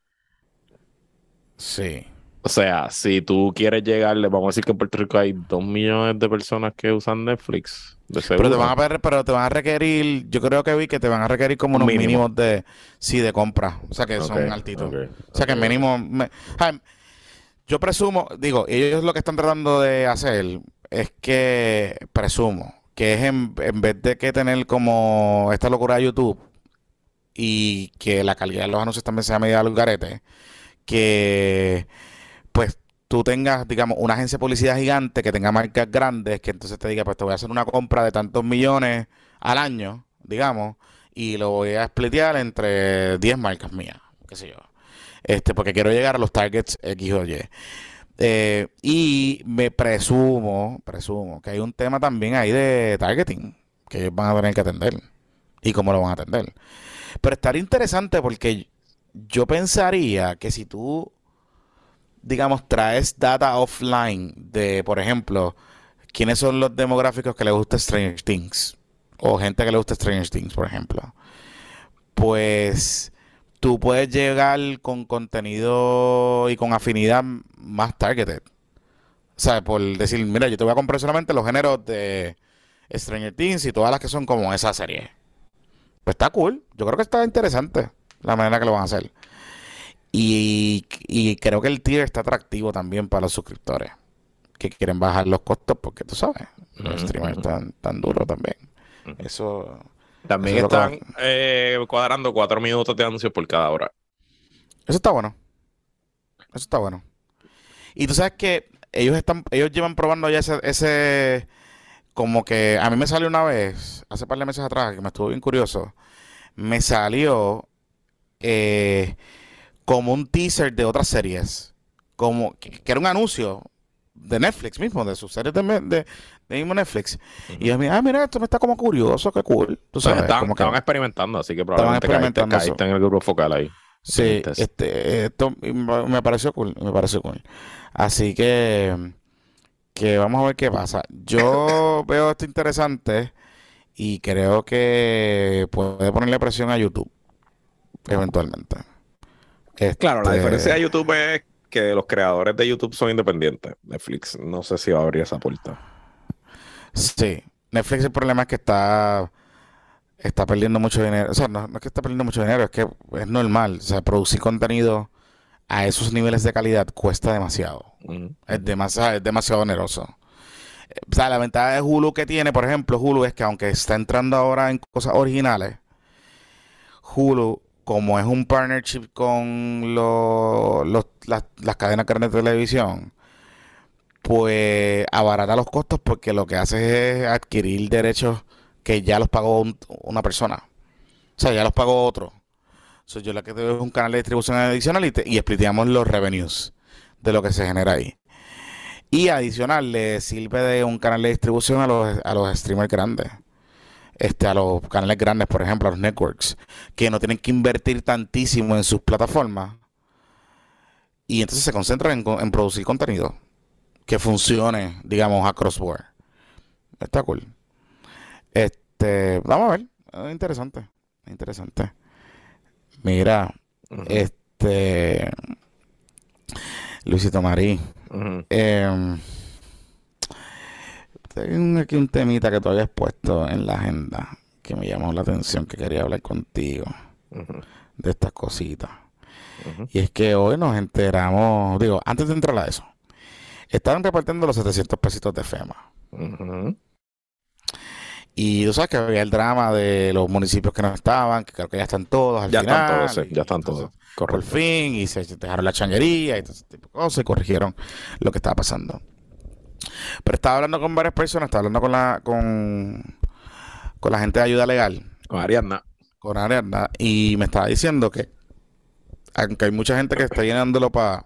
Sí. O sea, si tú quieres llegarle, vamos a decir que en Puerto Rico hay dos millones de personas que usan Netflix. pero te van a ver, pero te van a requerir, yo creo que vi que te van a requerir como unos mínimos de, sí, de compra. O sea que son altitos. o sea que mínimo, yo presumo, digo, ellos lo que están tratando de hacer es que presumo que es en, en vez de que tener como esta locura de YouTube y que la calidad de los anuncios también sea media al garete, que tú tengas, digamos, una agencia de publicidad gigante que tenga marcas grandes, que entonces te diga, pues te voy a hacer una compra de tantos millones al año, digamos, y lo voy a splitear entre 10 marcas mías, qué sé yo. Este, porque quiero llegar a los targets X o Y. Eh, y me presumo, presumo que hay un tema también ahí de targeting que ellos van a tener que atender. Y cómo lo van a atender. Pero estaría interesante porque yo pensaría que si tú, digamos, traes data offline de, por ejemplo, quiénes son los demográficos que le gusta Stranger Things, o gente que le gusta Stranger Things, por ejemplo, pues tú puedes llegar con contenido y con afinidad más targeted. O sea, por decir, mira, yo te voy a comprar solamente los géneros de Stranger Things y todas las que son como esa serie. Pues está cool. Yo creo que está interesante la manera que lo van a hacer. Y, creo que el tier está atractivo también para los suscriptores que quieren bajar los costos porque tú sabes, los streamers están tan duros también. Eso. También están eh, cuadrando cuatro minutos de anuncio por cada hora. Eso está bueno. Eso está bueno. Y tú sabes que ellos están, ellos llevan probando ya ese, ese como que a mí me salió una vez, hace par de meses atrás, que me estuvo bien curioso, me salió eh, como un teaser de otras series. Como que, era un anuncio de Netflix mismo, de sus series de, de, mismo Netflix. Y yo me ah, mira, esto me está como curioso, qué cool. Tú sabes, estaban, experimentando, así que probablemente experimentando caíste, en el grupo focal ahí. Sí, este, esto me pareció cool, me pareció cool. Así que, que vamos a ver qué pasa. Yo <laughs> veo esto interesante y creo que puede ponerle presión a YouTube eventualmente. Claro, la este, diferencia de YouTube es que los creadores de YouTube son independientes. Netflix no sé si va a abrir esa puerta. Sí, Netflix el problema es que está está perdiendo mucho dinero. O sea, no, es que está perdiendo mucho dinero, es que es normal. O sea, producir contenido a esos niveles de calidad cuesta demasiado. es, demasiado es demasiado oneroso. O sea, la ventaja de Hulu que tiene, por ejemplo, Hulu es que aunque está entrando ahora en cosas originales, Hulu como es un partnership con las, cadenas grandes de televisión, pues abarata los costos porque lo que hace es adquirir derechos que ya los pagó una persona. O sea, ya los pagó otro. So, yo la que tengo es un canal de distribución adicional y, expliquemos los revenues de lo que se genera ahí. Y adicional, le sirve de un canal de distribución a los, a los streamers grandes este, a los canales grandes, por ejemplo, a los networks, que no tienen que invertir tantísimo en sus plataformas y entonces se concentran en, producir contenido que funcione, digamos, a crossboard. Está cool. Este, vamos a ver, es interesante, interesante. Mira, este Luisito Marí. Tengo aquí un temita que tú habías puesto en la agenda que me llamó la atención, que quería hablar contigo de estas cositas. Y es que hoy nos enteramos, digo, antes de entrar a eso, estaban repartiendo los 700 pesitos de FEMA. Y tú sabes que había el drama de los municipios que no estaban, que creo que ya están todos al ya final. Están todos, sí, ya están todos. Por fin, y se dejaron la changuería y todo ese tipo de cosas, y corrigieron lo que estaba pasando. Pero estaba hablando con varias personas, estaba hablando con la, con, con la gente de ayuda legal. Con Ariadna. Con Ariadna. Y me estaba diciendo que, aunque hay mucha gente que está llenándolo para,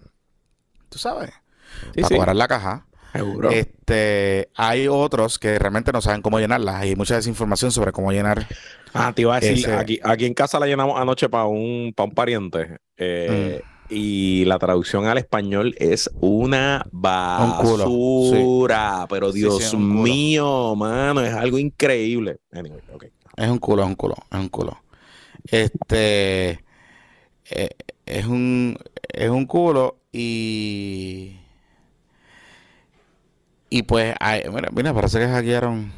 tú sabes, para cobrar la caja, Seguro. Este, hay otros que realmente no saben cómo llenarlas. Hay mucha desinformación sobre cómo llenar. Ah, te iba a decir, Ese- aquí, aquí en casa la llenamos anoche para un, para un pariente. eh, Mm. Y la traducción al español es una basura. Pero Sí, Dios sí, mío, mano, es algo increíble. Anyway, ok. Es un culo, es un culo, es un culo. Este eh, es un es un culo y y pues hay- mira, mira, parece que hackearon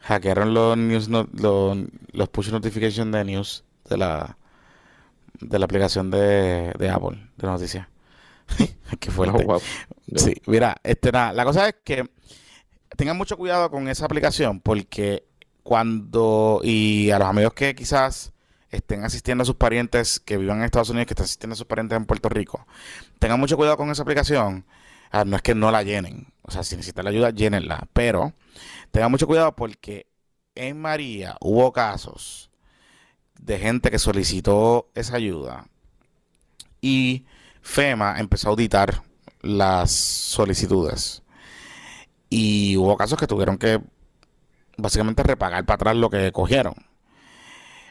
hackearon los news no- los, los push notification de news de la de la aplicación de, de Apple de noticias. <laughs> Qué fuerte. Oh, wow. Sí, mira, este, nada, la cosa es que tengan mucho cuidado con esa aplicación porque cuando, y a los amigos que quizás estén asistiendo a sus parientes que vivan en Estados Unidos, que estén asistiendo a sus parientes en Puerto Rico, tengan mucho cuidado con esa aplicación. Ah, no es que no la llenen, o sea, si necesitan la ayuda, llénenla, pero tengan mucho cuidado porque en María hubo casos de gente que solicitó esa ayuda y FEMA empezó a auditar las solicitudes. Y hubo casos que tuvieron que básicamente repagar para atrás lo que cogieron.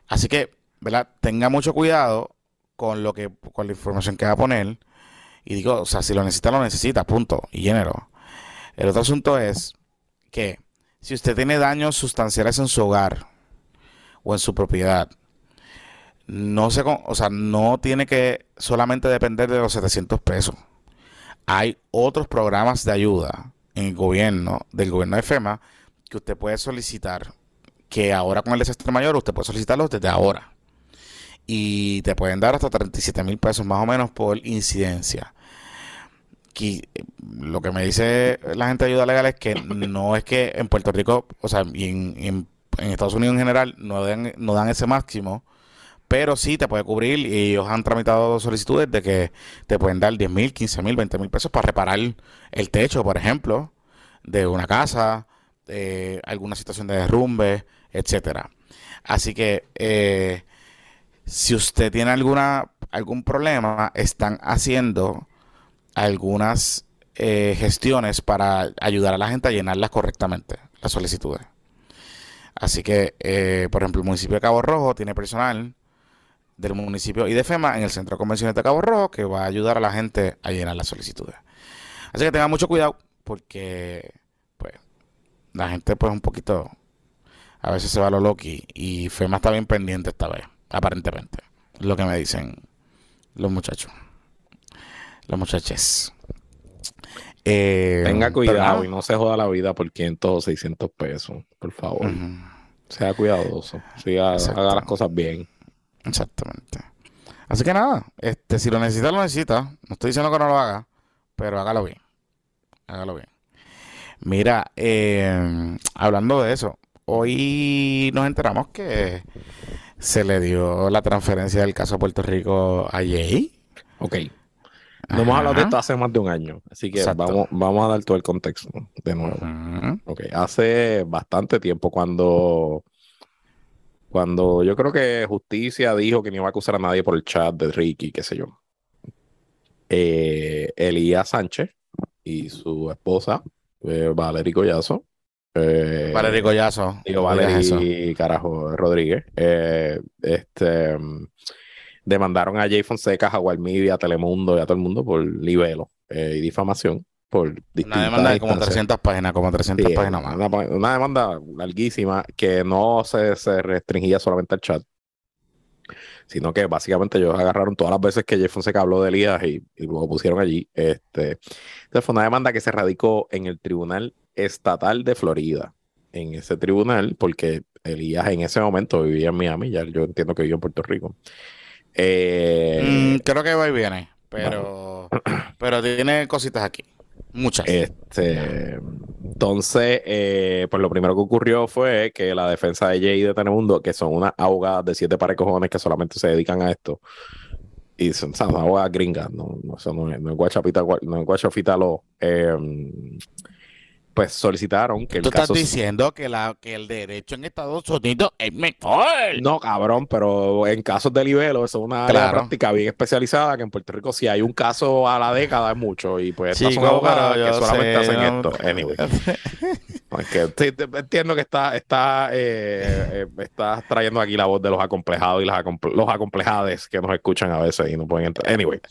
Así que, ¿verdad? Tenga mucho cuidado con lo que, con la información que va a poner. Y digo, o sea, si lo necesita, lo necesita, punto. Y llénelo. El otro asunto es que si usted tiene daños sustanciales en su hogar o en su propiedad, no se, o sea, no tiene que solamente depender de los 700 pesos. Hay otros programas de ayuda en el gobierno, del gobierno de FEMA, que usted puede solicitar, que ahora con el desastre mayor usted puede solicitarlos desde ahora. Y te pueden dar hasta 37 mil pesos más o menos por incidencia. Qui- lo que me dice la gente de ayuda legal es que no es que en Puerto Rico, o sea, y en, en- en Estados Unidos en general, no dan, no dan ese máximo, pero sí te puede cubrir y ellos han tramitado solicitudes de que te pueden dar 10 mil, 15 mil, 20 mil pesos para reparar el techo, por ejemplo, de una casa, alguna situación de derrumbe, etcétera. Así que eh, si usted tiene alguna algún problema, están haciendo algunas eh, gestiones para ayudar a la gente a llenarlas correctamente, las solicitudes. Así que, eh, por ejemplo, el municipio de Cabo Rojo tiene personal del municipio y de FEMA en el Centro de Convenciones de Cabo Rojo que va a ayudar a la gente a llenar las solicitudes. Así que tengan mucho cuidado porque, pues, la gente, pues, un poquito, a veces se va a lo loqui y FEMA está bien pendiente esta vez, aparentemente. Es lo que me dicen los muchachos. Los muchaches. Eh, Tenga cuidado y no se joda la vida por 500 o 600 pesos, por favor. Sea cuidadoso. Siga, Exacto. haga las cosas bien. Exactamente. Así que nada, este, si lo necesita, lo necesita. No estoy diciendo que no lo haga, pero hágalo bien. Hágalo bien. Mira, eh, hablando de eso, hoy nos enteramos que se le dio la transferencia del caso a Puerto Rico a Jay. Ok. No hemos hablado de Ajá. esto hace más de un año, así que Exacto. vamos, vamos a dar todo el contexto de nuevo. Ujú. Ok, hace bastante tiempo cuando, cuando yo creo que Justicia dijo que no iba a acusar a nadie por el chat de Ricky, qué sé yo. Eh, Elías Sánchez y su esposa, eh, Valerie Collazo. eh, Valerie Collazo. Digo. Valerie, carajo, Rodríguez. eh, este, demandaron a Jay Fonseca, Jaguar Media, a Telemundo y a todo el mundo por libelo eh, y difamación por Una demanda de como instancias. 300 páginas, como 300 Sí, páginas más. una, una demanda larguísima que no se, se restringía solamente al chat, sino que básicamente ellos agarraron todas las veces que Jay Fonseca habló de Elías y, y lo pusieron allí. Este, entonces fue una demanda que se radicó en el Tribunal Estatal de Florida. En ese tribunal, porque Elías en ese momento vivía en Miami, ya yo entiendo que vive en Puerto Rico. Eh, Mm, creo que va y viene, pero, <clears throat> pero tiene cositas aquí. Muchas. Este, entonces, eh, pues lo primero que ocurrió fue que la defensa de Jay de Telemundo, que son unas abogadas de siete pares cojones que solamente se dedican a esto, y son, son abogadas gringas, no, no, no es, no es guachapita, gua- no es pues solicitaron que el Tú caso... estás diciendo que, la, que el derecho en Estados Unidos es mejor. No, cabrón, pero en casos de libelo, eso es una área Claro. práctica bien especializada que en Puerto Rico si hay un caso a la década es mucho y pues estas son abogadas que solamente sé, hacen no- esto. <laughs> Anyway. No, es que sí, te- entiendo que está, está, eh, eh, estás trayendo aquí la voz de los acomplejados y las acomple- los acomplejades que nos escuchan a veces y no pueden entrar. Anyway,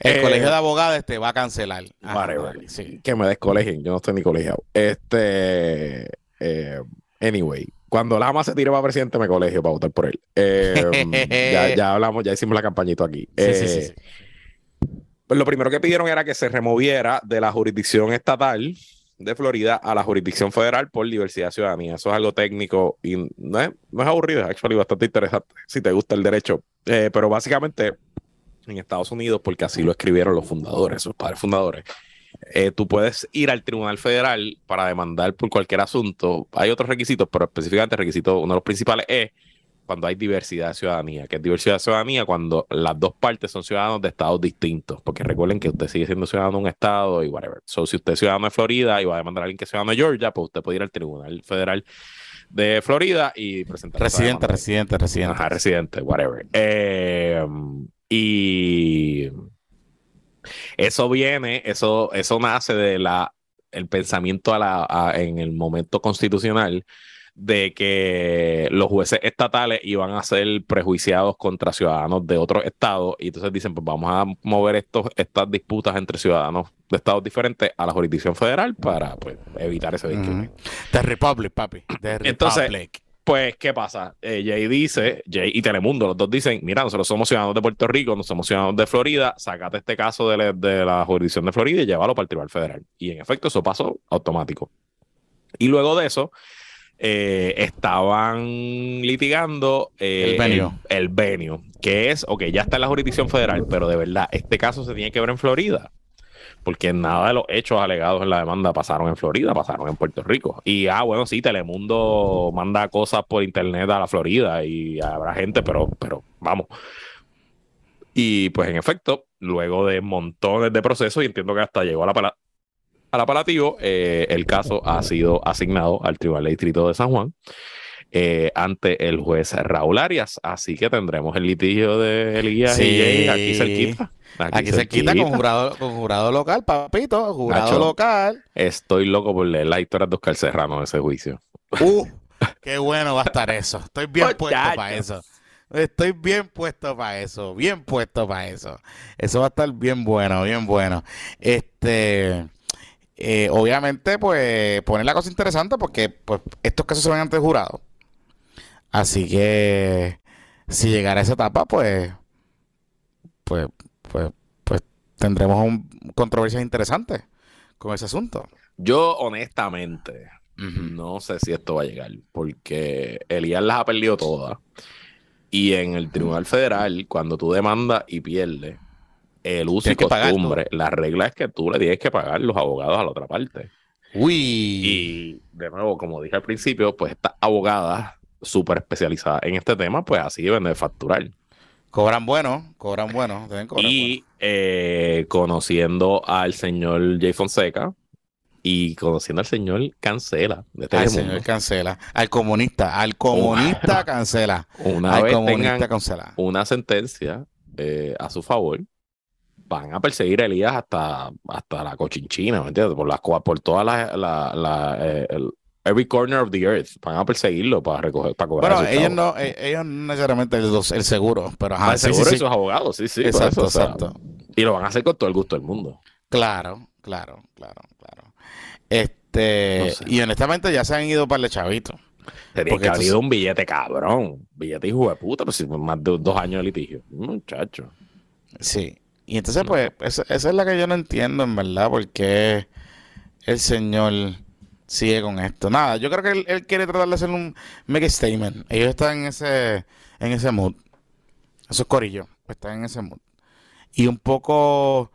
El Eh, colegio de abogados te va a cancelar. Ajá, whatever. dale, sí. que me descolegien, yo no estoy ni colegiado. Este, eh, anyway, cuando Lama se tire para presidente, me colegio para votar por él. Eh, ya, ya hablamos, ya hicimos la campañita aquí. <laughs> Sí, sí, sí, sí. Pues lo primero que pidieron era que se removiera de la jurisdicción estatal de Florida a la jurisdicción federal por diversidad ciudadanía. Eso es algo técnico y no es, no es aburrido, es actually bastante interesante si te gusta el derecho. Pero básicamente en Estados Unidos, porque así lo escribieron los fundadores, sus padres fundadores, eh, tú puedes ir al Tribunal Federal para demandar por cualquier asunto. Hay otros requisitos, pero específicamente el requisito, uno de los principales es cuando hay diversidad de ciudadanía, que es diversidad de ciudadanía cuando las dos partes son ciudadanos de estados distintos, porque recuerden que usted sigue siendo ciudadano de un estado y whatever. So, si usted es ciudadano de Florida y va a demandar a alguien que es ciudadano de Georgia, pues usted puede ir al Tribunal Federal de Florida y presentar Residente, residente, residente. Ajá, residente, whatever. Eh, y eso viene, eso, eso nace de la el pensamiento a la, a- en el momento constitucional de que los jueces estatales iban a ser prejuiciados contra ciudadanos de otros estados y entonces dicen pues vamos a mover estos, estas disputas entre ciudadanos de estados diferentes a la jurisdicción federal para pues, evitar ese discrimen. Ujú. The Republic, papi. The Entonces, Republic. Pues, ¿qué pasa? Eh, Jay dice, Jay y Telemundo, los dos dicen, mira, nosotros somos ciudadanos de Puerto Rico, no somos ciudadanos de Florida, sacate este caso de la, de la jurisdicción de Florida y llévalo para el Tribunal Federal. Y en efecto, eso pasó automático. Y luego de eso, eh, estaban litigando eh, El venue. El, el que es, ok, ya está en la jurisdicción federal, pero de verdad, este caso se tiene que ver en Florida porque nada de los hechos alegados en la demanda pasaron en Florida, pasaron en Puerto Rico. Y, ah, bueno, sí, Telemundo manda cosas por internet a la Florida y habrá gente, pero, pero vamos. Y pues en efecto, luego de montones de procesos, y entiendo que hasta llegó a la pala- al apelativo, eh, el caso ha sido asignado al Tribunal de Distrito de San Juan eh, ante el juez Raúl Arias. Así que tendremos el litigio de Elías y Sí. Jay aquí cerquita. Aquí se quita con jurado, con jurado local, papito. Jurado Nacho. local. Estoy loco por leer la historia de Oscar Serrano de ese juicio. Uh, <laughs> qué bueno va a estar eso. Estoy bien puesto para eso. Estoy bien puesto para eso. Bien puesto para eso. Eso va a estar bien bueno, bien bueno. Este, eh, obviamente, pues, poner la cosa interesante porque pues, estos casos se van ante el jurado. Así que si llegara a esa etapa, pues, pues, pues, pues tendremos un, controversias interesantes con ese asunto. Yo, honestamente, no sé si esto va a llegar, porque Elías las ha perdido todas. Y en el Tribunal Federal, cuando tú demandas y pierdes, el uso y que pagar costumbre, la regla es que tú le tienes que pagar los abogados a la otra parte. Uy. Y de nuevo, como dije al principio, pues estas abogadas súper especializadas en este tema, pues así deben de facturar. Cobran bueno, cobran bueno, deben cobrar Y eh, conociendo al señor Jay Fonseca y conociendo al señor Cancela de. Al señor cancela. Al comunista, al comunista cancela. una al vez comunista tengan cancela. una sentencia eh, a su favor, van a perseguir a Elías hasta, hasta la cochinchina, ¿me entiendes? Por, las, por toda la, la, la, eh, every corner of the earth. Van a perseguirlo para recoger, para cobrar Bueno, ellos no, eh, ellos no necesariamente el, el seguro, pero ajá, Ah, sí, sí, seguro y sí. sus abogados, sí, sí. Exacto, eso, o sea, exacto. y lo van a hacer con todo el gusto del mundo. Claro, claro, claro, claro. Este, No sé. y honestamente ya se han ido para el chavito. Tenía Porque que haber estos- ido un billete cabrón. Billete hijo de puta, pues si más de dos años de litigio. Muchacho. Sí. Y entonces, pues, esa, esa es la que yo no entiendo, en verdad, por qué el señor sigue con esto. Nada, yo creo que él, él quiere tratar de hacer un mega statement. Ellos están en ese, en ese mood. Esos corillos, pues, están en ese mood. Y un poco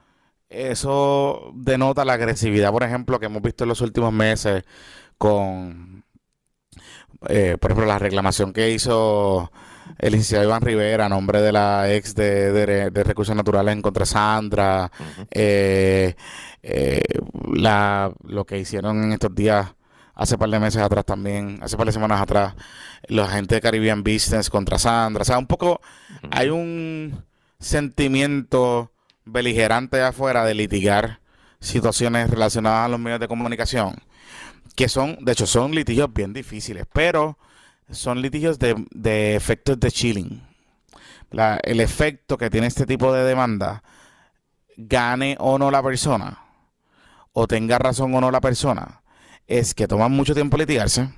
eso denota la agresividad, por ejemplo, que hemos visto en los últimos meses con eh, por ejemplo, la reclamación que hizo el licenciado Iván Rivera nombre de la ex de, Recursos Naturales en contra Sandra, eh, eh, la, lo que hicieron en estos días, hace par de meses atrás también, hace par de semanas atrás, los agentes de Caribbean Business contra Sandra. O sea, un poco hay un sentimiento beligerante afuera de litigar situaciones relacionadas a los medios de comunicación, que son, de hecho, son litigios bien difíciles, pero son litigios de, efectos de chilling. el efecto que tiene este tipo de demanda, gane o no la persona, o tenga razón o no la persona, es que toman mucho tiempo litigarse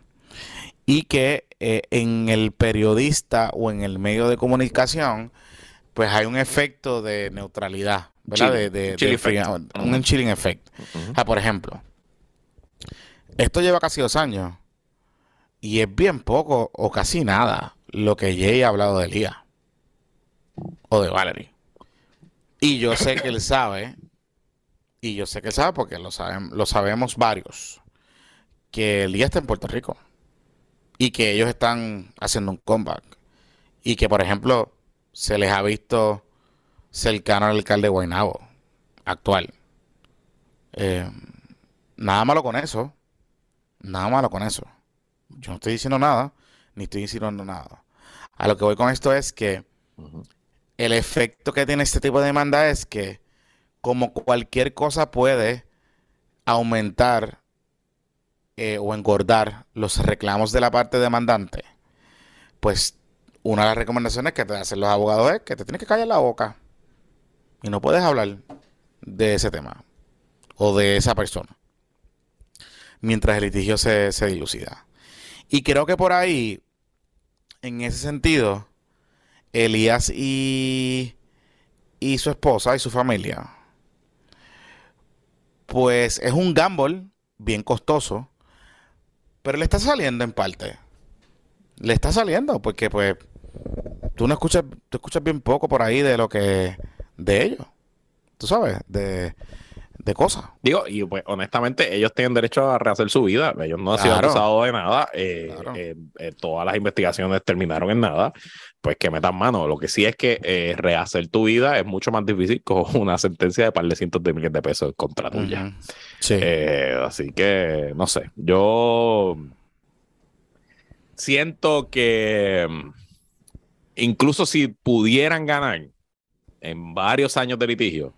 y que eh, en el periodista o en el medio de comunicación, pues hay un efecto de neutralidad, ¿verdad? de, de, un chilling effect. por ejemplo, esto lleva casi dos años y es bien poco o casi nada lo que Jay ha hablado de Elías o de Valerie. Y yo sé que él sabe, y yo sé que él sabe porque lo, lo sabemos varios, que Elías está en Puerto Rico y que ellos están haciendo un comeback. Y que, por ejemplo, se les ha visto cercano al alcalde de actual. Eh, nada malo con eso. Nada malo con eso. Yo no estoy diciendo nada, ni estoy insinuando nada. A lo que voy con esto es que el efecto que tiene este tipo de demanda es que, como cualquier cosa puede aumentar eh, o engordar los reclamos de la parte demandante, pues una de las recomendaciones que te hacen los abogados es que te tienes que callar la boca y no puedes hablar de ese tema o de esa persona mientras el litigio se, se dilucida. Y creo que por ahí, en ese sentido, Elías y, y su esposa y su familia, pues es un gamble bien costoso, pero le está saliendo en parte. Le está saliendo porque pues tú no escuchas, tú escuchas bien poco por ahí de lo que de ellos. Tú sabes, de de cosas. Digo, y pues honestamente, ellos tienen derecho a rehacer su vida. Ellos no han sido acusados de nada. Eh, eh, eh, todas las investigaciones terminaron en nada. Pues que metan mano. Lo que sí es que rehacer tu vida es mucho más difícil <laughs> con una sentencia de par de cientos de miles de pesos contra tuya. Sí. así que, no sé. Yo siento que mm, incluso si pudieran ganar en varios años de litigio,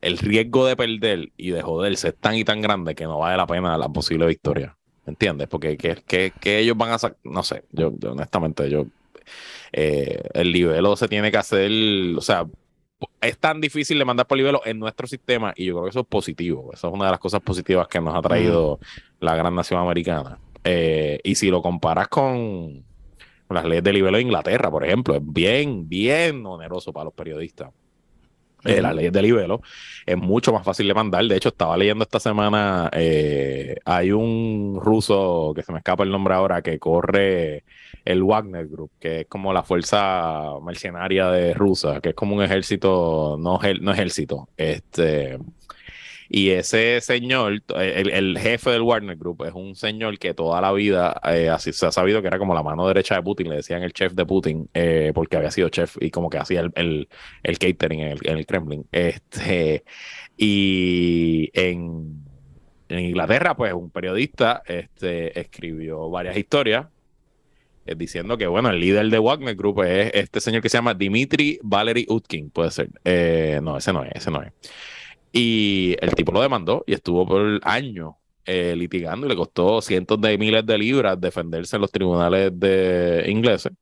el riesgo de perder y de joderse es tan y tan grande que no vale la pena la posible victoria. ¿Entiendes? Porque que, ellos van a sacar, no sé, yo, honestamente, yo, eh, el libelo se tiene que hacer, o sea, es tan difícil de mandar por libelo en nuestro sistema y yo creo que eso es positivo. Eso es una de las cosas positivas que nos ha traído la gran nación americana. Eh, y si lo comparas con, las leyes de libelo de Inglaterra, por ejemplo, es bien, bien oneroso para los periodistas eh, la ley de libelo, es mucho más fácil de mandar. De hecho, estaba leyendo esta semana, eh, hay un ruso que se me escapa el nombre ahora, que corre el Wagner Group, que es como la fuerza mercenaria de Rusia, que es como un ejército, no, no ejército, este y ese señor, el, jefe del Warner Group, es un señor que toda la vida eh, así se ha sabido que era como la mano derecha de Putin, le decían el chef de Putin, eh, porque había sido chef y como que hacía el, catering en el, Kremlin. Este, y en, Inglaterra, pues un periodista este, escribió varias historias eh, diciendo que, bueno, el líder de Wagner Group es este señor que se llama Dimitri Valery Utkin, puede ser. no, ese no es, ese no es. Y el tipo lo demandó y estuvo por años eh, litigando y le costó cientos de miles de libras defenderse en los tribunales de ingleses.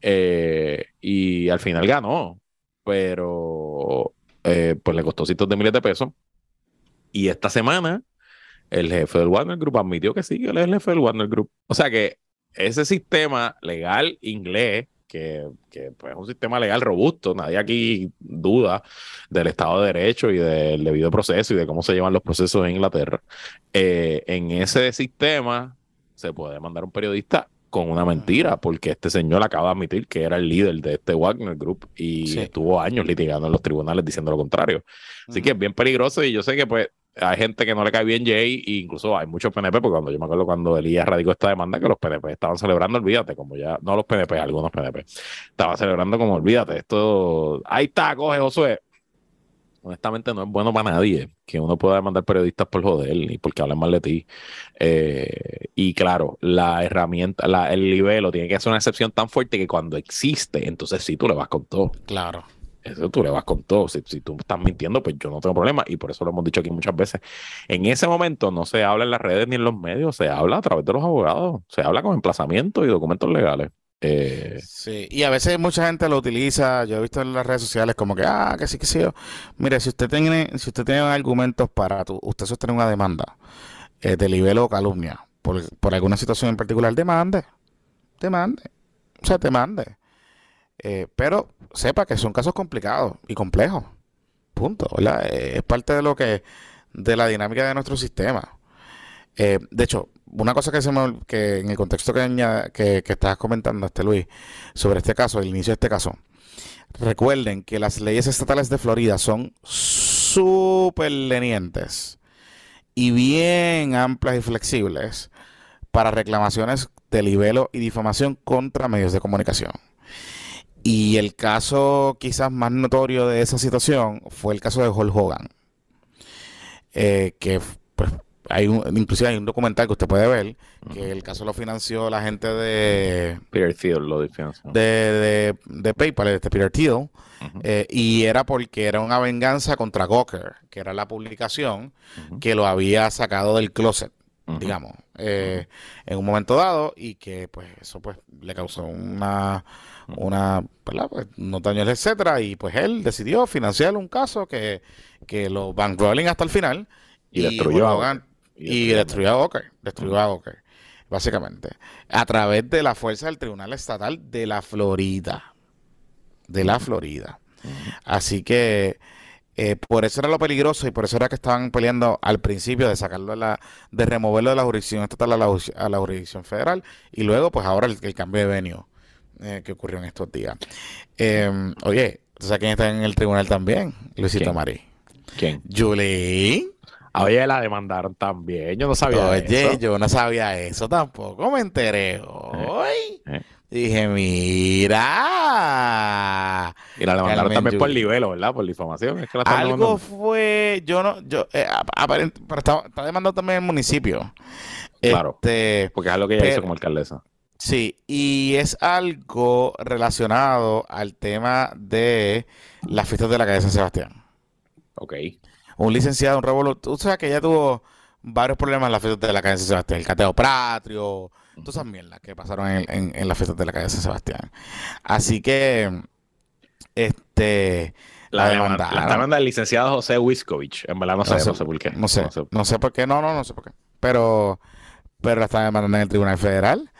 Eh, y al final ganó, pero eh, pues le costó cientos de miles de pesos. Y esta semana el jefe del Warner Group admitió que sí, que él es el jefe del Warner Group. O sea que ese sistema legal inglés que, pues, es un sistema legal robusto. Nadie aquí duda del Estado de Derecho y del debido proceso y de cómo se llevan los procesos en Inglaterra. Eh, en ese sistema se puede mandar un periodista con una mentira, porque este señor acaba de admitir que era el líder de este Wagner Group y estuvo años litigando en los tribunales diciendo lo contrario. Así que es bien peligroso y yo sé que pues hay gente que no le cae bien Jay, e incluso hay muchos PNP, porque cuando yo me acuerdo cuando Elías radicó esta demanda, que los PNP estaban celebrando, olvídate, como ya, no los PNP, algunos PNP, estaban celebrando como, olvídate, esto, ahí está, coge Josué. Honestamente no es bueno para nadie que uno pueda demandar periodistas por joder y porque hablen mal de ti. Eh, y claro, la herramienta, la, el nivel tiene que ser una excepción tan fuerte que cuando existe, entonces sí tú le vas con todo. Claro. Eso tú le vas con todo. Si, si, tú estás mintiendo, pues yo no tengo problema. Y por eso lo hemos dicho aquí muchas veces. En ese momento no se habla en las redes ni en los medios, se habla a través de los abogados. Se habla con emplazamientos y documentos legales. Eh, sí, y a veces mucha gente lo utiliza, yo he visto en las redes sociales como que, ah, que sí, que sí. Mire, si usted tiene, si usted tiene argumentos para tu, usted sostener una demanda eh, de libelo o calumnia por, por alguna situación en particular, demande, demande, o sea, demande. Eh, pero sepa que son casos complicados y complejos. Punto. Eh, es parte de lo que, de la dinámica de nuestro sistema. Eh, de hecho, una cosa que se me, que en el contexto que, que, estabas comentando, este Luis, sobre este caso, el inicio de este caso, recuerden que las leyes estatales de Florida son súper lenientes y bien amplias y flexibles para reclamaciones de libelo y difamación contra medios de comunicación. Y el caso quizás más notorio de esa situación fue el caso de Hulk Hogan, eh, que pues, hay un, inclusive hay un documental que usted puede ver, que el caso lo financió la gente de... Peter Thiel lo financió. De, de, PayPal, este Peter Thiel, eh, y era porque era una venganza contra Gawker, que era la publicación que lo había sacado del closet, digamos, eh, en un momento dado, y que pues eso pues le causó una una, ¿verdad? Pues, años, etcétera, y pues él decidió financiar un caso que, que lo bankrolling hasta el final y, destruyó a y, destruyó a Walker, destruyó a Walker, básicamente, a través de la fuerza del Tribunal Estatal de la Florida, de la Florida. Así que eh, por eso era lo peligroso y por eso era que estaban peleando al principio de sacarlo de la, de removerlo de la jurisdicción estatal a la, a la jurisdicción federal y luego pues ahora el, el cambio de venio eh, que ocurrió en estos días. Eh, oye, ¿tú sabes quién está en el tribunal también? Luisito Marí. ¿Quién? Julie. Oye, la demandaron también. Yo no sabía Oye, eso. yo no sabía eso tampoco. Me enteré hoy. Eh, Dije, mira. Y la demandaron también por libelo, ¿verdad? Por difamación. Es que Algo fue. Yo no. Yo, aparente, pero está, está, demandando también el municipio. Claro. Este, porque es algo que ella hizo como alcaldesa. Sí, y es algo relacionado al tema de las fiestas de la calle San Sebastián. Ok. Un licenciado, un revolucionario. Tú sabes que ya tuvo varios problemas en las fiestas de la calle San Sebastián. El cateo patrio, todas esas mierdas que pasaron en, en, las fiestas de la calle San Sebastián. Así que, este. La, demanda, la demanda del licenciado José Wiskovich. En verdad no, sé, no sé por qué. No sé, no sé, por qué. No, no, no sé por qué. Pero, pero la está demandando en el Tribunal Federal.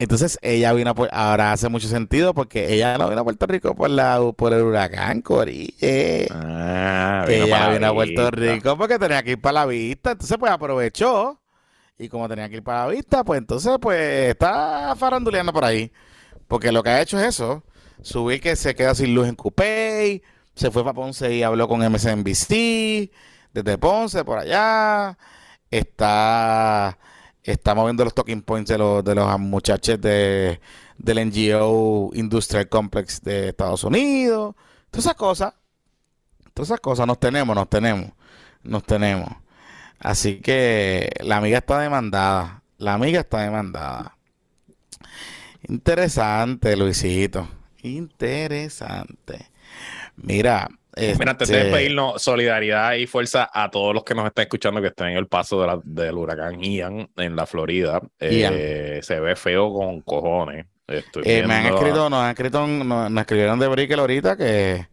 Entonces ella vino a ahora hace mucho sentido porque ella no vino a Puerto Rico por la por el huracán Corille. Ah, ella vino a Puerto Rico porque tenía que ir para la vista, entonces pues aprovechó. Y como tenía que ir para la vista, pues entonces pues está faranduleando por ahí. Porque lo que ha hecho es eso, subir que se queda sin luz en Coupé, se fue para Ponce y habló con MSNBC, desde Ponce por allá, está está moviendo los talking points de los, de los muchachos de, del NGO Industrial Complex de Estados Unidos. Todas esas cosas. Todas esas cosas nos tenemos, nos tenemos. Nos tenemos. Así que la amiga está demandada. La amiga está demandada. Interesante, Luisito. Interesante. Mira, Mira, antes de este, pedirnos solidaridad y fuerza a todos los que nos están escuchando que estén en el paso del huracán Ian en la Florida. Eh, se ve feo con cojones. Eh, me han escrito, nos han escrito, nos, escribieron de Brickell ahorita que,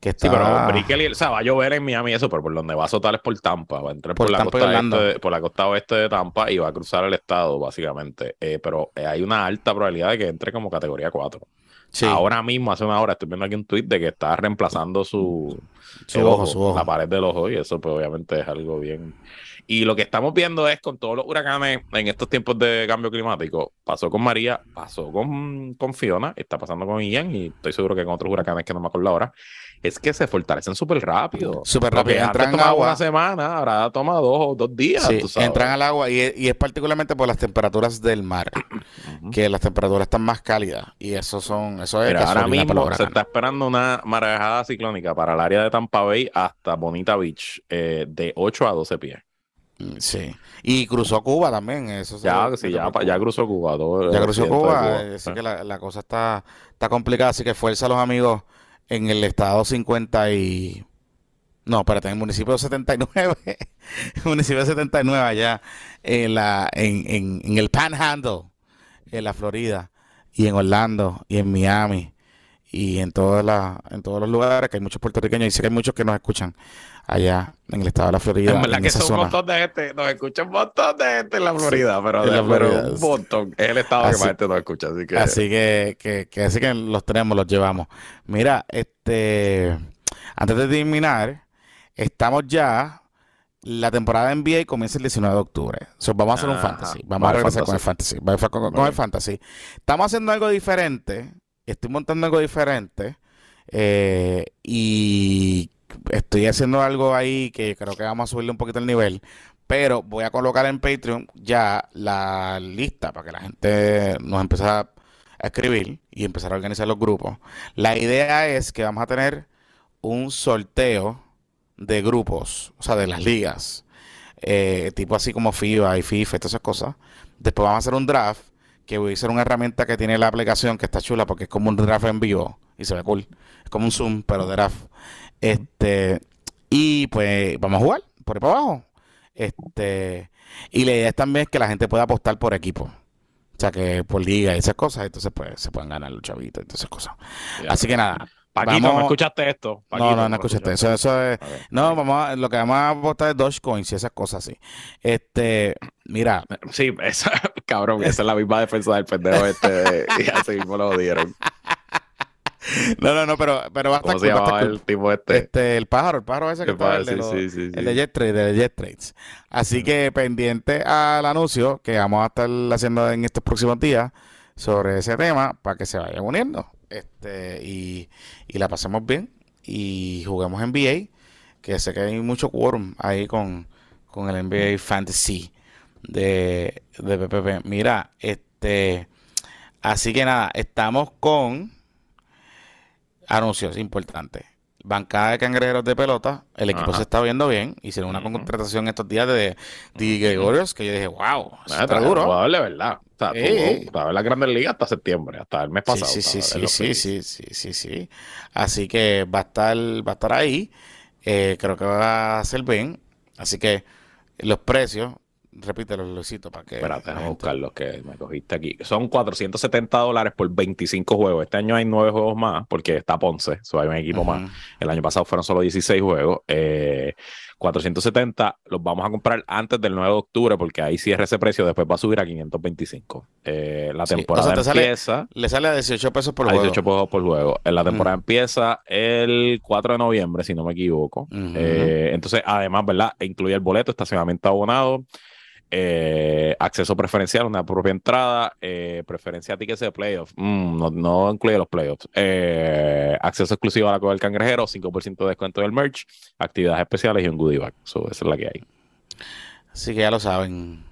que está... Sí, pero Brickell, o sea, va a llover en Miami eso, pero por donde va a azotar es por Tampa. Va a entrar por, la, costa este, por la costa oeste de Tampa y va a cruzar el estado, básicamente. Eh, pero hay una alta probabilidad de que entre como categoría 4. Ahora mismo, hace una hora, estoy viendo aquí un tweet de que está reemplazando su, ojo, su ojo, la pared del ojo, y eso pues obviamente es algo bien Y lo que estamos viendo es con todos los huracanes en estos tiempos de cambio climático, pasó con María, pasó con, con Fiona, está pasando con Ian y estoy seguro que con otros huracanes que no me acuerdo ahora, es que se fortalecen súper rápido. Súper rápido. Entran en agua. una semana, ahora toma dos, dos días. Sí, entran al agua y, y, es particularmente por las temperaturas del mar, <clears throat> que las temperaturas están más cálidas y eso son, eso es ahora mismo se está esperando una marejada ciclónica para el área de Tampa Bay hasta Bonita Beach eh, de 8 a 12 pies. Sí. Y cruzó Cuba también. Eso ya, sí, ya, ya, cruzó Cuba. ya cruzó Cuba. Así que la, la, cosa está, está complicada. Así que fuerza a los amigos en el estado 50 y... No, espérate, en el municipio 79, el <laughs> municipio 79 allá en, la, en, en, en el Panhandle, en la Florida, y en Orlando, y en Miami, y en, todas la, en todos los lugares, que hay muchos puertorriqueños, y sé que hay muchos que nos escuchan allá en el estado de la Florida. En verdad que son un montón de gente, nos escucha un montón de gente en la Florida, pero, de, un montón. Es el estado que más gente nos escucha. Así que, así que, que, así que los tenemos, los llevamos. Mira, este antes de terminar, estamos ya. La temporada de NBA comienza el 19 de octubre. vamos a hacer un fantasy. Vamos a regresar con el fantasy. con el fantasy. Estamos haciendo algo diferente. Estoy montando algo diferente. Eh, y estoy haciendo algo ahí que creo que vamos a subirle un poquito el nivel, pero voy a colocar en Patreon ya la lista para que la gente nos empiece a escribir y empezar a organizar los grupos. La idea es que vamos a tener un sorteo de grupos, o sea, de las ligas, eh, tipo así como FIBA y FIFA todas esas cosas. Después vamos a hacer un draft, que voy a ser una herramienta que tiene la aplicación que está chula porque es como un draft en vivo y se ve cool. Es como un Zoom, pero de draft. Este, y pues vamos a jugar por ahí para abajo. Este, y la idea también es que la gente pueda apostar por equipo. O sea, que por liga y esas cosas, entonces pues se pueden ganar los chavitos y esas cosas. Así que nada. Paquito, ¿no escuchaste esto? no, no, no, escuchaste. Eso, eso es, no, vamos a, lo que vamos a apostar es Dogecoins y esas cosas así. Este, mira. Sí, esa, <laughs> cabrón, esa es la misma defensa del pendejo este y así mismo lo dieron. <laughs> No, no, no, pero, pero va a estar ¿Cómo el tipo este? este? El pájaro, el pájaro ese que está, el, de sí, sí, el de Jet Trade, de Jet Trades. Así que pendiente al anuncio que vamos a estar haciendo en estos próximos días sobre ese tema para que se vayan uniendo este y, y la pasemos bien y juguemos NBA, que sé que hay mucho quórum ahí con, con el NBA Fantasy de, de PPP. Mira, este, así que nada, estamos con anuncios importantes. Bancada de cangrejeros de pelota, el equipo se está viendo bien. Hicieron una contratación estos días de Di Gregorios que yo dije, wow, está duro. de verdad. O sea, estaba en la Grandes Ligas hasta septiembre, hasta el mes pasado. Sí, sí, sí, sí, sí, sí, sí, sí, Así que va a estar, va a estar ahí. Eh, creo que va a ser bien. Así que los precios Repítelo, Luisito, para que. Espérate, déjame buscar los que me cogiste aquí. Son 470 dólares por 25 juegos. Este año hay 9 juegos más, porque está Ponce, so hay un equipo más. El año pasado fueron solo 16 juegos. 470 eh, los vamos a comprar antes del 9 de octubre, porque ahí cierra ese precio, después va a subir a 525. Eh, la temporada empieza. le sale a 18 pesos por juego. 18 pesos por juego. La temporada empieza el 4 de noviembre, si no me equivoco. Eh, entonces, además, ¿verdad? Incluye el boleto, estacionamiento abonado. Eh, acceso preferencial, una propia entrada, eh, preferencia a tickets de playoffs, mm, no, no, incluye los playoffs, eh, acceso exclusivo a la Cueva del Cangrejero, 5% de descuento del merch, actividades especiales y un goodie bag. esa es la que hay. Así que ya lo saben.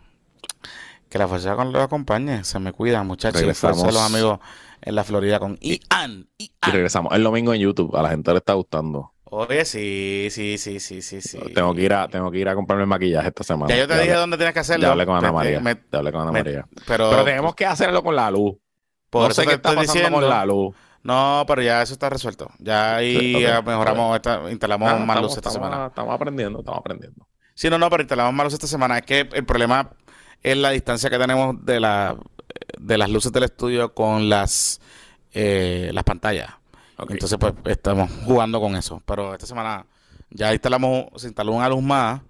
Que la fuerza con los acompañe. Se me cuidan, muchachos. Regresamos. los amigos en la Florida con Ian. Y regresamos el domingo en YouTube. A la gente le está gustando. Oye, sí, sí, sí, sí, sí, sí. Tengo que ir a, tengo que ir a comprarme el maquillaje esta semana. Ya yo te dije dónde tienes que hacerlo. Ya hablé con Ana María. te hablé con Ana María. Pero, tenemos que hacerlo con la luz. Por no sé qué está pasando diciendo, con la luz. No, pero ya eso está resuelto. Ya ahí mejoramos, instalamos ah, más luz esta semana. Estamos aprendiendo, estamos aprendiendo. Sí, no, no, pero instalamos más luz esta semana. Es que el problema es la distancia que tenemos de la de las luces del estudio con las eh, las pantallas. Entonces, pues estamos jugando con eso. Pero esta semana ya instalamos, se instaló una luz más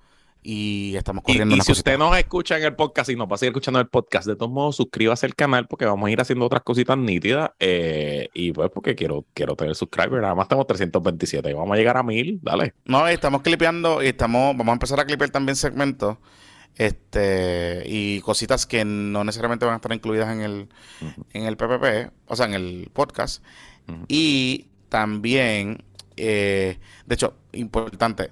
y estamos Y, corriendo y una si usted nos escucha en el podcast y nos va a seguir escuchando el podcast, de todos modos, suscríbase al canal porque vamos a ir haciendo otras cositas nítidas. eh, y pues porque quiero, quiero tener subscribers. Nada más tenemos 327 y vamos a llegar a 1000. Dale. No, y estamos clipeando y estamos, vamos a empezar a clipear también segmentos este y cositas que no necesariamente van a estar incluidas en el, en el PPP, o sea, en el podcast. Y también, eh, de hecho, importante,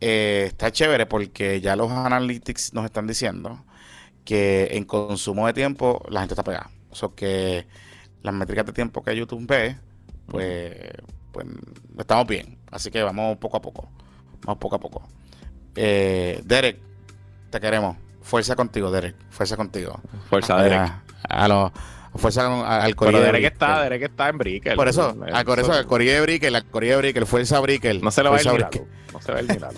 eh, está chévere porque ya los analytics nos están diciendo que en consumo de tiempo la gente está pegada. O sea, que las métricas de tiempo que YouTube ve, pues, pues estamos bien. Así que vamos poco a poco. Vamos poco a poco. Eh, Derek, te queremos. Fuerza contigo, Derek. Fuerza contigo. Fuerza, Derek. A, a los- fuerza al Pero corillo de Derek está, Derek está en Brickell. Por eso, al por eso, de Brickell, al corillo de Brickell, fuerza Brickell. No se le va a ir milagro. No se va a ir milagro.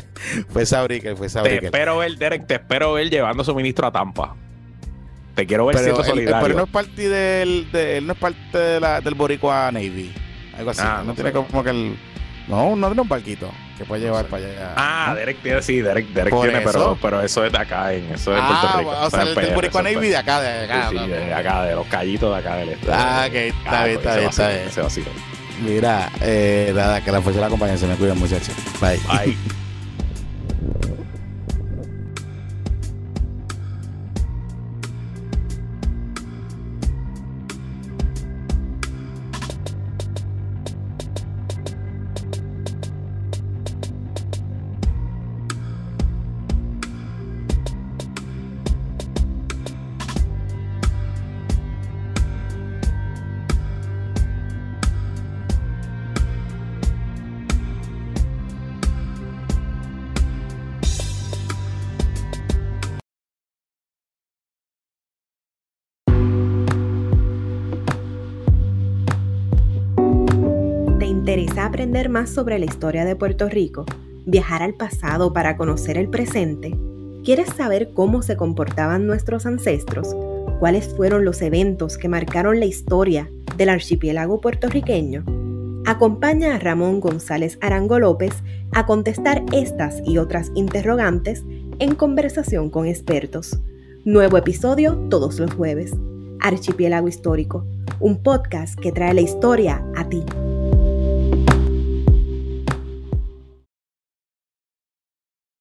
<laughs> Fuerza Brickell, fuerza Te Brickell. espero ver, Derek, te espero ver llevando suministro a Tampa. Te quiero ver Pero solidario. pero él no es parte del, de- él no es parte de la, del Boricua Navy. Algo así. Ah, no, tiene como que el. No, no tiene un barquito que puede No llevar sé. para allá. Ah, ¿no? Derek tiene, sí, Derek, Derek tiene, pero, eso. pero eso es de acá, en, eso es de Ah, Puerto Rico. o sea, el PR, Boricua Navy de acá, de acá. Sí, sí, de acá, de los callitos de acá del este. Ah, ok, está bien, está bien, está bien. Mira, eh, nada, que la fuerza la acompañe, se me cuidan, muchachos. Bye. Ay. <laughs> aprender más sobre la historia de Puerto Rico? ¿Viajar al pasado para conocer el presente? ¿Quieres saber cómo se comportaban nuestros ancestros? ¿Cuáles fueron los eventos que marcaron la historia del archipiélago puertorriqueño? Acompaña a Ramón González Arango López a contestar estas y otras interrogantes en conversación con expertos. Nuevo episodio todos los jueves. Archipiélago Histórico, un podcast que trae la historia a ti.